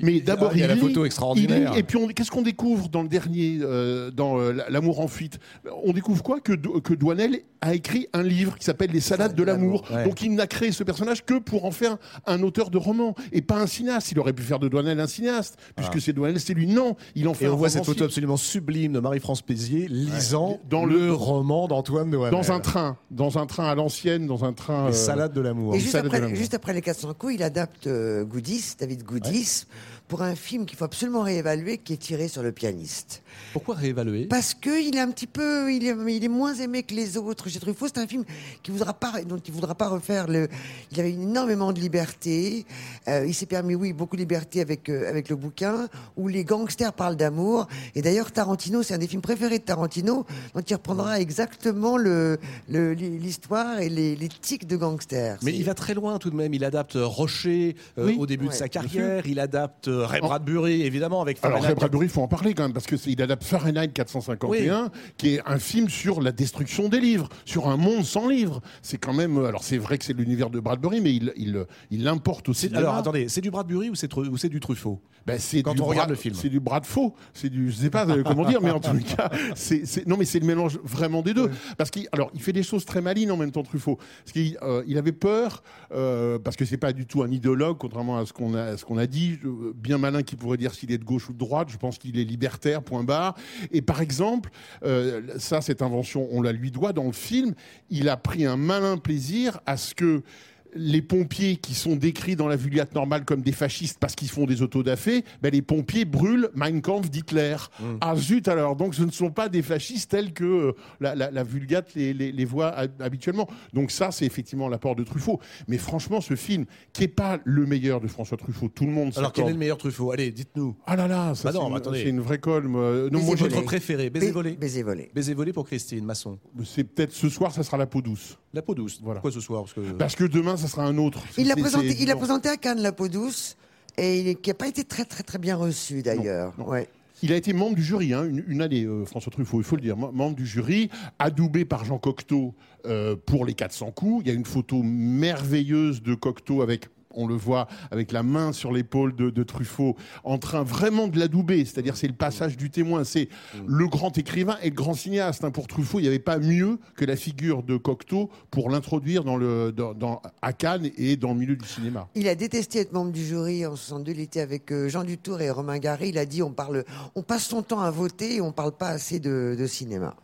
Mais d'abord, il y a la lit, photo il extraordinaire. lit, et puis, qu'est-ce qu'on découvre dans le dernier, euh, dans euh, L'amour en fuite? On découvre quoi que, que Douanel a écrit un livre qui s'appelle Les salades de l'amour. Ouais. Donc, il n'a créé ce personnage que pour en faire un auteur de roman et pas un cinéaste. Il aurait pu faire de Douanel un cinéaste, puisque Ah. c'est Douanel, c'est lui. Non, il en fait Et un on voit cette photo absolument sublime de Marie-France Pézier lisant Dans le, le- roman d'Antoine de Dans un train, dans un train à l'ancienne, dans un train. Les euh, salades de l'amour. Et juste après, juste après les 400 coups, il adapte euh, Goudis, David Goudis, pour un film qu'il faut absolument réévaluer, qui est tiré sur le pianiste. Pourquoi réévaluer? Parce qu'il est un petit peu, il est, il est moins aimé que les autres. Chez Truffaut, c'est un film qui voudra pas, dont il voudra pas refaire le. Il avait énormément de liberté. Euh, il s'est permis, oui, beaucoup de liberté avec euh, avec le bouquin où les gangsters parlent d'amour. Et d'ailleurs, Tarantino, c'est un des films préférés de Tarantino, dont il reprendra exactement le le- l'histoire et les, les tics de gangsters. Mais il va très loin tout de même. Il adapte Rocher euh, Oui. au début de sa carrière. Il adapte euh, Ray Bradbury, évidemment, avec Alors, Fahrenheit Ray Bradbury, il faut en parler quand même, parce qu'il adapte Fahrenheit 451, qui est un film sur la destruction des livres, sur un monde sans livres. C'est quand même. Alors, c'est vrai que c'est l'univers de Bradbury, mais il, il, il l'importe aussi. Alors attendez, c'est du Bradbury ou c'est tru- du Truffaut Ben, c'est Quand du on regarde le film. C'est du bras de faux. C'est du, je sais pas euh, comment dire, mais en tout cas, c'est, non, mais c'est le mélange vraiment des deux. Parce qu'il, alors, il fait des choses très malines en même temps, Truffaut. Parce qu'il euh, il avait peur, euh, parce que c'est pas du tout un idéologue, contrairement à ce qu'on a, qu'on a dit. Euh, Bien malin qui pourrait dire s'il est de gauche ou de droite. Je pense qu'il est libertaire, point barre. Et par exemple, euh, ça, cette invention, on la lui doit dans le film. Il a pris un malin plaisir à ce que les pompiers qui sont décrits dans la Vulgate normale comme des fascistes parce qu'ils font des autodafés, ben les pompiers brûlent Mein Kampf d'Hitler. Ah zut alors, donc ce ne sont pas des fascistes tels que euh, la, la- la Vulgate les, les- les voit hab- habituellement. Donc ça, c'est effectivement l'apport de Truffaut. Mais franchement, ce film, qui n'est pas le meilleur de François Truffaut, tout le monde Alors quel est le meilleur Truffaut? Allez, dites-nous. Ah là là, ça Bah non, c'est une- attendez. c'est une, vraie colle. moi. Non, moi, Votre préféré, baiser volé Baiser volé. Baiser volé pour Christine Masson. c'est peut-être ce soir, ça sera la peau douce. La peau douce. Voilà. Pourquoi ce soir? Parce que Parce que demain, ça sera un autre. Il l'a présenté, il a présenté à Cannes la peau douce et il qui n'a pas été très très très bien reçu d'ailleurs. Ouais. Il a été membre du jury, hein, une, une année, euh, François Truffaut, il faut le dire, mem- membre du jury, adoubé par Jean Cocteau euh, pour les 400 coups. Il y a une photo merveilleuse de Cocteau avec on le voit avec la main sur l'épaule de, de Truffaut, en train vraiment de l'adouber. C'est-à-dire, c'est le passage du témoin. C'est le grand écrivain et le grand cinéaste. hein. Pour Truffaut, il n'y avait pas mieux que la figure de Cocteau pour l'introduire dans le, dans, dans- à Cannes et dans le milieu du cinéma. Il a détesté être membre du jury en 62. Il était avec euh, Jean Dutour et Romain Gary. Il a dit on parle, on passe son temps à voter et on parle pas assez de, de cinéma.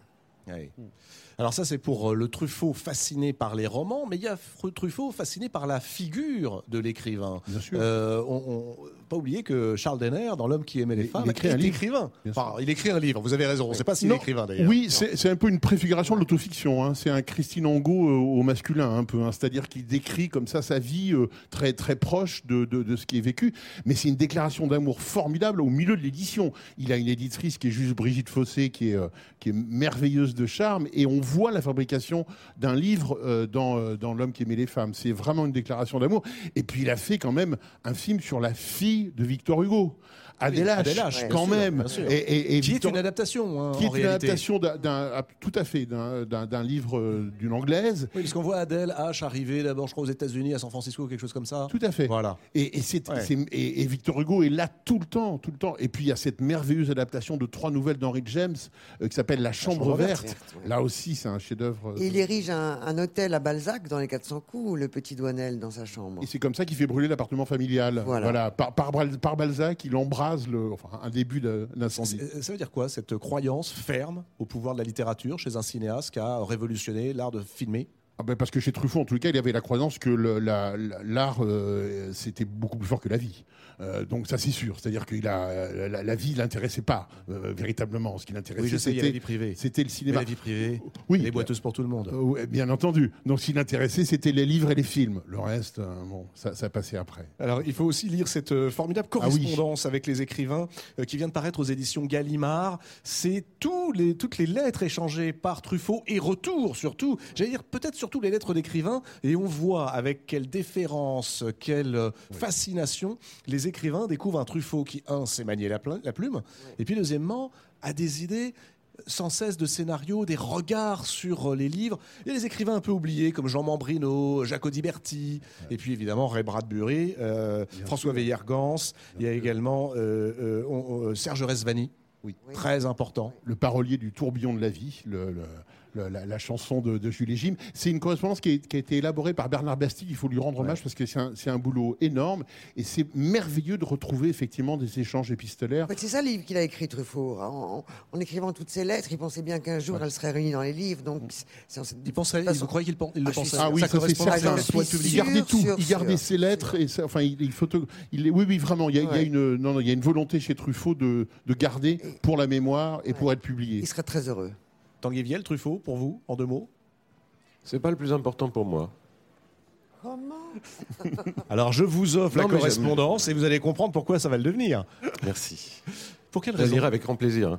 Oui. Alors ça, c'est pour euh, le Truffaut fasciné par les romans, mais il y a Truffaut fasciné par la figure de l'écrivain. Bien sûr. Euh, on, on- pas oublier que Charles Denner, dans L'homme qui aimait les femmes, écrit est un livre. écrivain. Enfin, il écrit un livre, vous avez raison. On ne sait pas s'il est Non, écrivain d'ailleurs. Oui, c'est un peu une préfiguration de l'autofiction. hein. C'est un Christine Angot euh, au masculin, un peu. hein. C'est-à-dire qu'il décrit comme ça sa vie euh, très, très proche de, de- de ce qui est vécu. Mais c'est une déclaration d'amour formidable au milieu de l'édition. Il a une éditrice qui est juste Brigitte Fossé, qui est, euh, qui est merveilleuse de charme. Et on voit la fabrication d'un livre euh, dans, dans L'homme qui aimait les femmes. C'est vraiment une déclaration d'amour. Et puis il a fait quand même un film sur la fille de Victor Hugo. Adèle H, Adèle H, bien quand sûr, même. bien sûr. Et, et- et Qui est une adaptation, hein, qui est en une réalité. adaptation d'un, ah, tout à fait d'un, livre euh, d'une anglaise. Oui, parce qu'on voit Adèle H arriver d'abord, je crois, aux États-Unis, à San Francisco, quelque chose comme ça. Tout à fait. Voilà. Et, et c'est- Ouais. c'est- et- et Victor Hugo est là tout le temps, tout le temps. Et puis il y a cette merveilleuse adaptation de trois nouvelles d'Henry James euh, qui s'appelle La Chambre, Chambre verte. verte, Là aussi, c'est un chef-d'œuvre. euh, Et il érige un, un hôtel à Balzac dans les 400 coups, le petit Douanel dans sa chambre. Et c'est comme ça qu'il fait brûler l'appartement familial. Voilà. Par, par, Bal- par Balzac, il un début d'incendie. Ça veut dire quoi, cette croyance ferme au pouvoir de la littérature chez un cinéaste qui a révolutionné l'art de filmer? Ah ben parce que chez Truffaut, en tout cas, il avait la croyance que l'art, euh, c'était beaucoup plus fort que la vie. Euh, donc ça, c'est sûr. C'est-à-dire que la, la, la, vie l'intéressait pas euh, véritablement. Ce qui l'intéressait, c'était C'était le cinéma. La vie privée. Oui. Les boiteuses pour tout le monde. bien entendu. Donc ce qui l'intéressait, c'était les livres et les films. Le reste, bon, ça, ça passait après. Alors il faut aussi lire cette formidable ah correspondance avec les écrivains qui vient de paraître aux éditions Gallimard. C'est tous les, toutes les lettres échangées par Truffaut et retour surtout. J'allais dire peut-être surtout les lettres d'écrivains, et on voit avec quelle déférence, quelle euh, fascination les écrivains découvrent un Truffaut qui, un, sait manier la, plume, et puis deuxièmement, a des idées sans cesse de scénarios, des regards sur euh, les livres. Il y a des écrivains un peu oubliés comme Jean Mambrino, Jacques Audiberti, et puis évidemment Ray Bradbury, euh, François Veillergans. Il y a également Serge Resvani. Oui. Très important. Le parolier du tourbillon de la vie, le la, chanson de, Julie Jim. C'est une correspondance qui, a été élaborée par Bernard Bastille. Il faut lui rendre hommage parce que c'est un, boulot énorme et c'est merveilleux de retrouver effectivement des échanges épistolaires. c'est ça le livre qu'il a écrit Truffaut. En, écrivant toutes ces lettres, il pensait bien qu'un jour elles seraient réunies dans les livres. Donc, il pensait, vous croyez qu'il le ah, pensait Ah oui, ça, c'est certain. Il gardait tout. il gardait ses lettres et enfin, il, photo, il, oui, oui, vraiment. Il y a, une, non, il y a une volonté chez Truffaut de, de garder pour la mémoire et pour être publié. Il serait très heureux. Tanguy Viel, Truffaut, pour vous, en deux mots C'est pas le plus important pour moi. Comment Alors je vous offre la correspondance et vous allez comprendre pourquoi ça va le devenir. Merci. Pour quelle raison Je avec grand plaisir.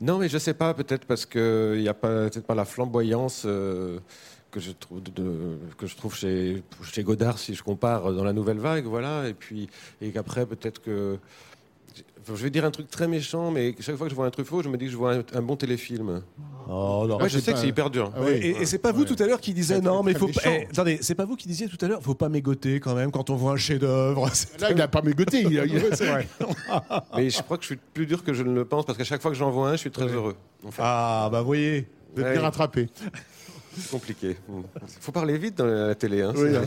Non, mais je sais pas, peut-être parce qu'il n'y a peut-être pas la flamboyance euh, que je trouve, que je trouve chez, chez Godard, si je compare dans la nouvelle vague, voilà. Et puis, et qu'après, peut-être que je vais dire un truc très méchant, mais chaque fois que je vois un Truffaut, je me dis que je vois un, bon téléfilm. Oh, non, je sais que c'est hyper dur. Ah et, c'est pas vous tout à l'heure qui disiez non, mais faut. Eh, attendez, c'est pas vous qui disiez tout à l'heure, faut pas mégoter quand même quand on voit un chef-d'œuvre. Là, il n'a pas mégoté. Il, mais je crois que je suis plus dur que je ne le pense parce qu'à chaque fois que j'en vois un, je suis très heureux. Ah bah voyez, vous êtes bien rattrapé. C'est compliqué. Il faut parler vite dans la télé. Hein,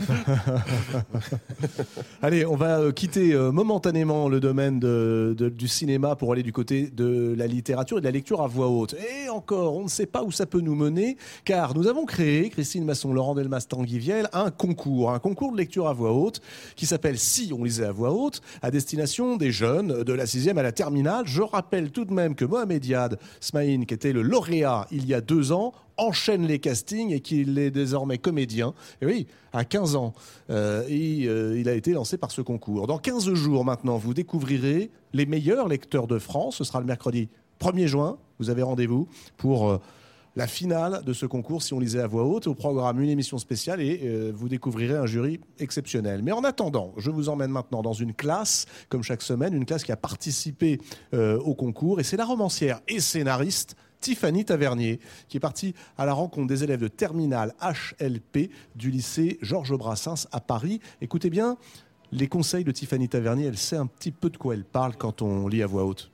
Allez, on va euh, quitter euh, momentanément le domaine du cinéma pour aller du côté de la littérature et de la lecture à voix haute. Et encore, on ne sait pas où ça peut nous mener, car nous avons créé, Christine Masson, Laurent Delmas, Tanguy Viel, un concours, un concours de lecture à voix haute qui s'appelle Si on lisait à voix haute, à destination des jeunes de la sixième à la terminale. Je rappelle tout de même que Mohamed Yad Smaïn, qui était le lauréat il y a deux ans, enchaîne les castings et qu'il est désormais comédien. Et oui, à 15 ans, euh, euh, il a été lancé par ce concours. Dans 15 jours maintenant, vous découvrirez les meilleurs lecteurs de France. Ce sera le mercredi 1er juin. Vous avez rendez-vous pour... Euh, la finale de ce concours, si on lisait à voix haute, au programme une émission spéciale et vous découvrirez un jury exceptionnel. Mais en attendant, je vous emmène maintenant dans une classe, comme chaque semaine, une classe qui a participé au concours et c'est la romancière et scénariste Tiffany Tavernier, qui est partie à la rencontre des élèves de terminale HLP du lycée Georges Brassens à Paris. Écoutez bien les conseils de Tiffany Tavernier, elle sait un petit peu de quoi elle parle quand on lit à voix haute.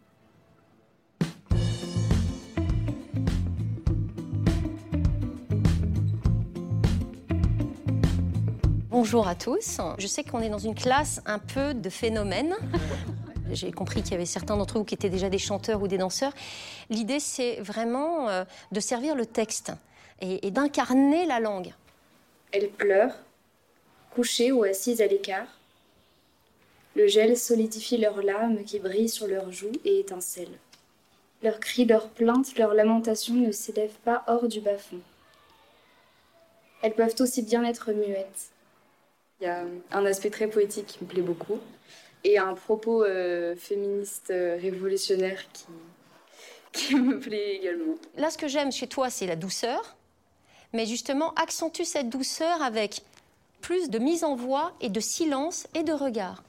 Bonjour à tous. Je sais qu'on est dans une classe un peu de phénomène. J'ai compris qu'il y avait certains d'entre vous qui étaient déjà des chanteurs ou des danseurs. L'idée, c'est vraiment euh, de servir le texte et, d'incarner la langue. Elle pleure, couchée ou assise à l'écart. Le gel solidifie leurs larmes qui brillent sur leurs joues et étincellent. Leurs cris, leurs plaintes, leurs lamentations ne s'élèvent pas hors du bas-fond. Elles peuvent aussi bien être muettes. Il y a un aspect très poétique qui me plaît beaucoup et un propos euh, féministe euh, révolutionnaire qui, qui me plaît également. Là, ce que j'aime chez toi, c'est la douceur, mais justement, accentue cette douceur avec plus de mise en voix et de silence et de regard.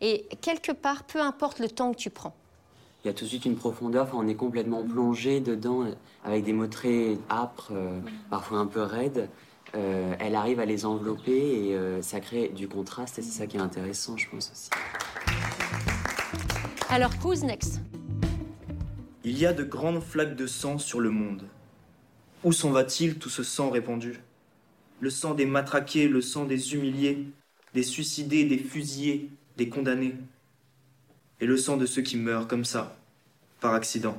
Et quelque part, peu importe le temps que tu prends. Il y a tout de suite une profondeur, on est complètement plongé dedans avec des mots très âpres, euh, parfois un peu raides. Euh, elle arrive à les envelopper et euh, ça crée du contraste et c'est ça qui est intéressant, je pense aussi. Alors, who's next? Il y a de grandes flaques de sang sur le monde. Où s'en va-t-il tout ce sang répandu? Le sang des matraqués, le sang des humiliés, des suicidés, des fusillés, des condamnés. Et le sang de ceux qui meurent comme ça, par accident.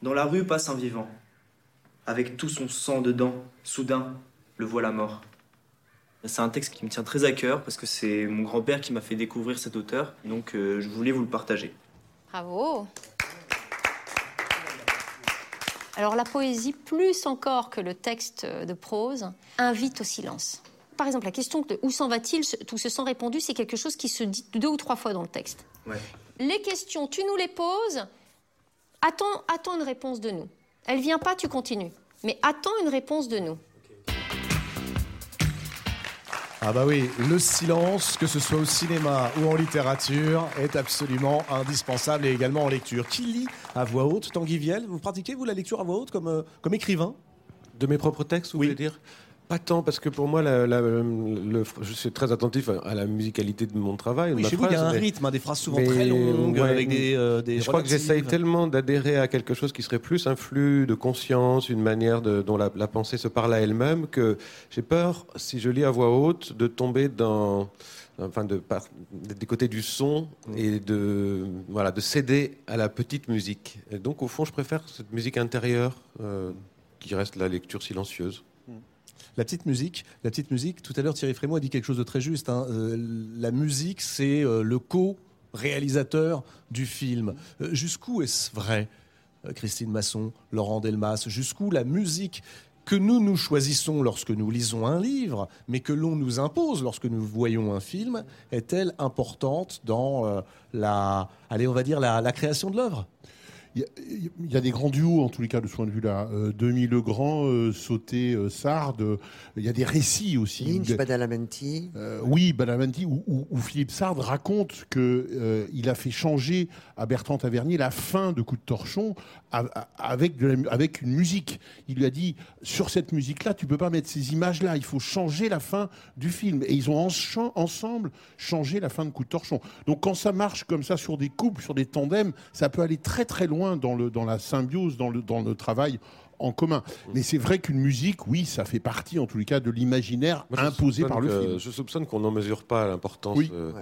Dans la rue passe un vivant avec tout son sang dedans, soudain, Le voilà mort. C'est un texte qui me tient très à cœur parce que c'est mon grand-père qui m'a fait découvrir cet auteur, donc euh, je voulais vous le partager. Bravo. Alors la poésie, plus encore que le texte de prose, invite au silence. Par exemple, la question de où s'en va-t-il, tout ce sans répondu, c'est quelque chose qui se dit deux ou trois fois dans le texte. Les questions, tu nous les poses, attends, attends une réponse de nous. Elle vient pas, tu continues. Mais attends une réponse de nous. Ah bah oui, le silence, que ce soit au cinéma ou en littérature, est absolument indispensable et également en lecture. Qui lit à voix haute? Tanguy Viel, vous pratiquez vous la lecture à voix haute comme, euh, comme écrivain? De mes propres textes, vous voulez dire? Pas tant, parce que pour moi, la, la, le, je suis très attentif à la musicalité de mon travail. Oui, de chez ma vous, il y a phrase, un mais- rythme, hein, des phrases souvent mais- très longues, ouais, avec des, euh, des Je crois que j'essaye tellement d'adhérer à quelque chose qui serait plus un flux de conscience, une manière de- dont la, la pensée se parle à elle-même, que j'ai peur, si je lis à voix haute, de tomber dans. Enfin, de, par- d'être du son et de, voilà, de céder à la petite musique. Et donc, au fond, je préfère cette musique intérieure euh, qui reste la lecture silencieuse. La petite musique, la petite musique. Tout à l'heure, Thierry Frémaux a dit quelque chose de très juste. hein. Euh, la musique, c'est euh, le co-réalisateur du film. Euh, Jusqu'où est-ce vrai, Christine Masson, Laurent Delmas Jusqu'où la musique que nous nous choisissons lorsque nous lisons un livre, mais que l'on nous impose lorsque nous voyons un film, est-elle importante dans la, allez, on va dire la création de l'œuvre? Il y, a, il y a des grands duos, en tous les cas, de ce point de vue-là. Euh, Demi Legrand, euh, Sauté, euh, Sard. euh, il y a des récits aussi. Lynch, Badalamenti. Euh, oui, Badalamenti, où, où- où Philippe Sard raconte que euh, il a fait changer à Bertrand Tavernier la fin de Coup de Torchon avec, de la- avec une musique. Il lui a dit sur cette musique-là, tu peux pas mettre ces images-là. Il faut changer la fin du film. Et ils ont en- ensemble changé la fin de Coup de Torchon. Donc quand ça marche comme ça sur des couples, sur des tandems, ça peut aller très très loin dans, le, dans la symbiose, dans le, dans le travail en commun. Mais c'est vrai qu'une musique, oui, ça fait partie en tous les cas de l'imaginaire imposé par le que- film. Je soupçonne qu'on n'en mesure pas l'importance. Oui. euh,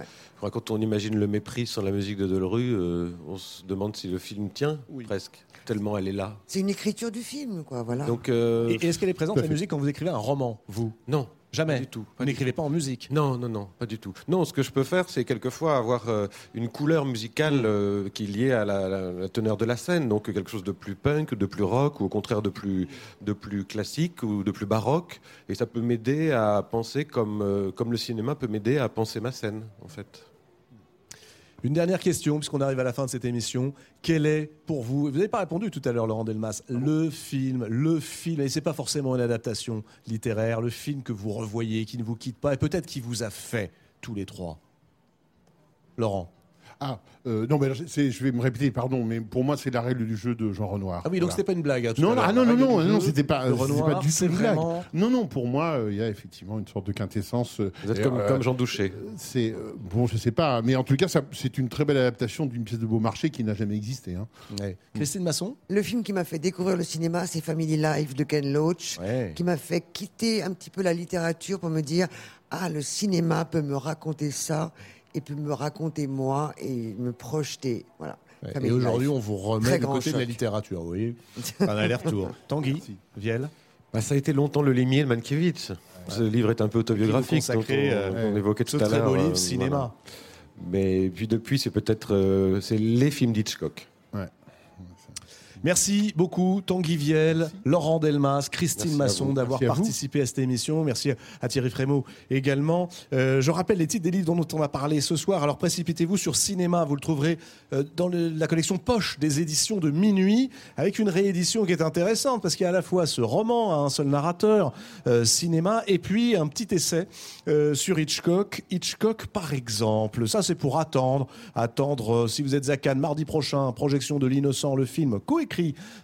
Ouais. Quand on imagine le mépris sans la musique de Delru, euh, on se demande si le film tient, presque, tellement elle est là. C'est une écriture du film, quoi, voilà. Donc, euh, Et, et est-ce qu'elle est présente, la musique, quand vous écrivez un roman, vous? Non. Jamais. Pas du tout. N'écrivez pas en musique Non, non, non, pas du tout. Non, ce que je peux faire, c'est quelquefois avoir euh, une couleur musicale euh, qui est liée à la, la- la teneur de la scène, donc quelque chose de plus punk, de plus rock, ou au contraire de plus, de plus classique ou de plus baroque. Et ça peut m'aider à penser comme, euh, comme le cinéma peut m'aider à penser ma scène, en fait. Une dernière question, puisqu'on arrive à la fin de cette émission. Quel est pour vous, vous n'avez pas répondu tout à l'heure, Laurent Delmas, le film, le film, et c'est pas forcément une adaptation littéraire, le film que vous revoyez, qui ne vous quitte pas, et peut-être qui vous a fait tous les trois? Laurent Ah, euh, non, mais je vais me répéter, pardon, mais pour moi, c'est la règle du jeu de Jean Renoir. Ah oui, donc Voilà. c'était pas une blague. hein, tout Non, ah, non, non, non, non, c'était pas, Renoir, pas du tout c'est une blague. vraiment- Non, non, pour moi, euh, il y a effectivement une sorte de quintessence. euh, Vous êtes comme, euh, comme Jean Douché. C'est euh, bon, je sais pas, mais en tout cas, c'est une très belle adaptation d'une pièce de Beaumarchais qui n'a jamais existé. hein. Christine Masson Le film qui m'a fait découvrir le cinéma, c'est Family Life de Ken Loach, qui m'a fait quitter un petit peu la littérature pour me dire ah le cinéma peut me raconter ça et peut me raconter moi et me projeter. Voilà. Ouais, Et aujourd'hui, on vous Très remet du côté de la littérature, vous voyez Un aller-retour. Tanguy, Viel Bah, ça a été longtemps le limier de Mankiewicz. Ce livre est un peu autobiographique, dont on, euh, on évoquait tout ce à très l'heure. beau livre, euh, cinéma. Mais puis depuis, c'est peut-être euh, c'est les films d'Hitchcock. Merci beaucoup, Tanguy Viel, Laurent Delmas, Christine Merci Masson d'avoir à participé à cette émission. Merci à Thierry Frémaux également. Euh, je rappelle les titres des livres dont on a parlé ce soir. Alors précipitez-vous sur Cinéma. Vous le trouverez euh, dans le- la collection Poche des éditions de Minuit, avec une réédition qui est intéressante parce qu'il y a à la fois ce roman à un seul narrateur, euh, Cinéma, et puis un petit essai euh, sur Hitchcock. Hitchcock, par exemple. Ça, c'est pour attendre. Attendre, euh, si vous êtes à Cannes, mardi prochain, projection de L'Innocent, le film coécrit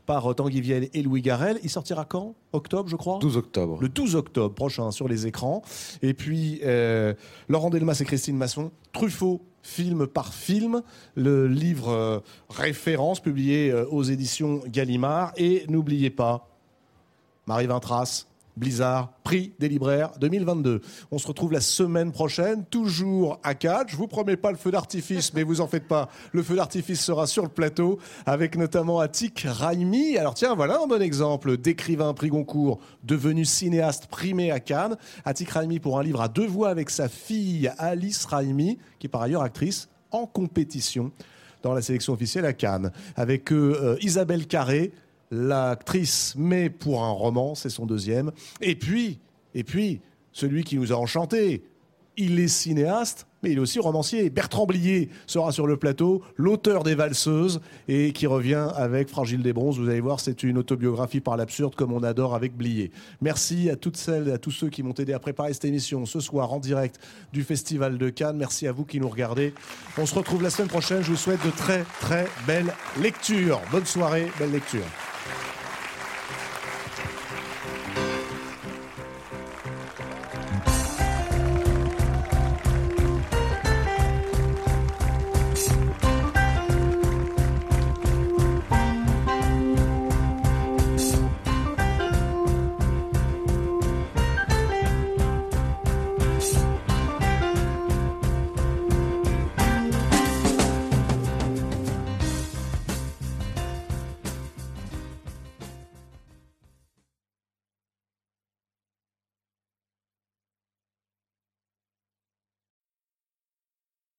par euh, Tanguy Viel et Louis Garrel. Il sortira quand? Octobre, je crois? 12 octobre. Le 12 octobre prochain sur les écrans. Et puis, euh, Laurent Delmas et Christine Masson, Truffaut, film par film, le livre euh, référence publié euh, aux éditions Gallimard. Et n'oubliez pas, Marie Vintras, Blizzard, prix des libraires 2022. On se retrouve la semaine prochaine, toujours à 4. Je vous promets pas le feu d'artifice, mais vous en faites pas. Le feu d'artifice sera sur le plateau, avec notamment Atik Raimi. Alors tiens, voilà un bon exemple d'écrivain prix Goncourt, devenu cinéaste primé à Cannes. Atik Raimi pour un livre à deux voix avec sa fille Alice Raimi, qui est par ailleurs actrice en compétition dans la sélection officielle à Cannes. Avec euh, Isabelle Carré, l'actrice, mais pour un roman, c'est son deuxième. Et puis, et puis, celui qui nous a enchantés, il est cinéaste, mais il est aussi romancier. Bertrand Blier sera sur le plateau, l'auteur des Valseuses, et qui revient avec Fragile des Bronzes. Vous allez voir, c'est une autobiographie par l'absurde, comme on adore avec Blier. Merci à toutes celles et à tous ceux qui m'ont aidé à préparer cette émission ce soir en direct du Festival de Cannes. Merci à vous qui nous regardez. On se retrouve la semaine prochaine. Je vous souhaite de très, très belles lectures. Bonne soirée, belle lecture.